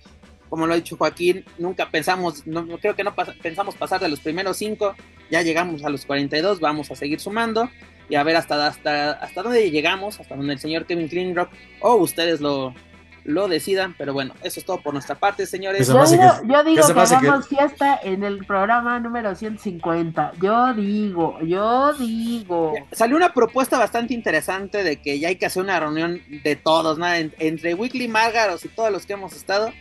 Como lo ha dicho Joaquín, nunca pensamos, no, creo que no pensamos pasar de los primeros cinco, ya llegamos a los 42, vamos a seguir sumando y a ver hasta, hasta, hasta dónde llegamos, hasta donde el señor Kevin Klingrock o ustedes lo, lo decidan. Pero bueno, eso es todo por nuestra parte, señores. Yo digo, yo digo que hagamos fiesta en el programa número 150. Yo digo, yo digo. Salió una propuesta bastante interesante de que ya hay que hacer una reunión de todos, ¿no? entre Weekly Márgaros y todos los que hemos estado.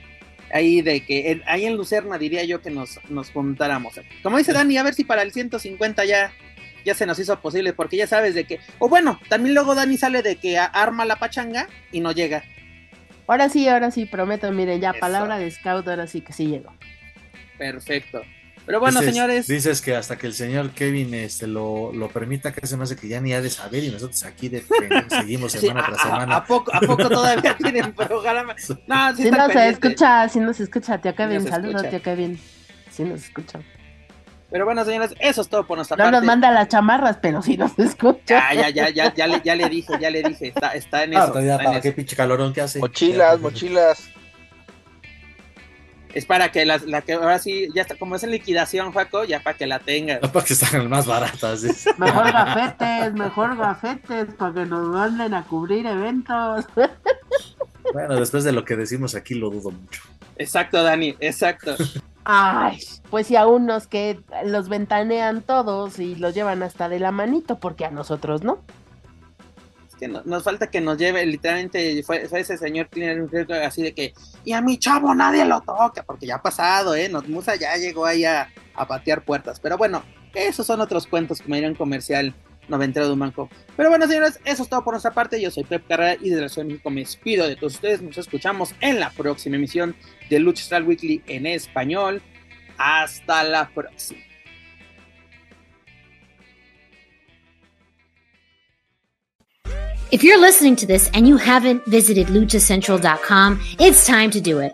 Ahí de que ahí en Lucerna diría yo que nos, nos juntáramos. Como dice Dani, a ver si para el 150 ya ya se nos hizo posible, porque ya sabes de que, o bueno, también luego Dani sale de que arma la pachanga y no llega. Ahora sí, ahora sí, prometo, miren, ya palabra de scout, ahora sí que sí llego. Perfecto. Pero bueno, señores. Dices que hasta que el señor Kevin este, lo, lo permita, que se me hace que ya ni ha de saber y nosotros aquí de, seguimos semana tras semana. A, poco, ¿A poco todavía tienen programa? No, sí, no se escucha, sí nos escucha, tía Kevin, saludos, tía Kevin. Sí nos escucha. Pero bueno, señores, eso es todo por nuestra parte. No nos manda las chamarras, pero sí nos escucha. Ya, ya, ya, ya, ya, le, ya le dije, ya le dije, está, está en ah, eso. para qué pinche calorón que hace. Mochilas, mochilas. Es para que las, la que ahora sí, ya está, como es en liquidación, Juaco, ya para que la tengas. No para que están más baratas. Mejor gafetes, mejor gafetes, para que nos manden a cubrir eventos. Bueno, después de lo que decimos aquí lo dudo mucho. Exacto, Dani, exacto. Ay, pues si a unos que los ventanean todos y los llevan hasta de la manito, porque a nosotros no. Es que nos falta que nos lleve, literalmente fue, ese señor así de que, y a mi chavo nadie lo toca, porque ya ha pasado, ¿eh? Nos, Musa ya llegó ahí a, patear puertas. Pero bueno, esos son otros cuentos que me dieron comercial noventero de un banco. Pero bueno, señores, eso es todo por nuestra parte. Yo soy Pep Carrera y de la Ciudad de México me despido de todos ustedes. Nos escuchamos en la próxima emisión de Lucha Style Weekly en español. Hasta la próxima. If you're listening to this and you haven't visited luchacentral.com, it's time to do it.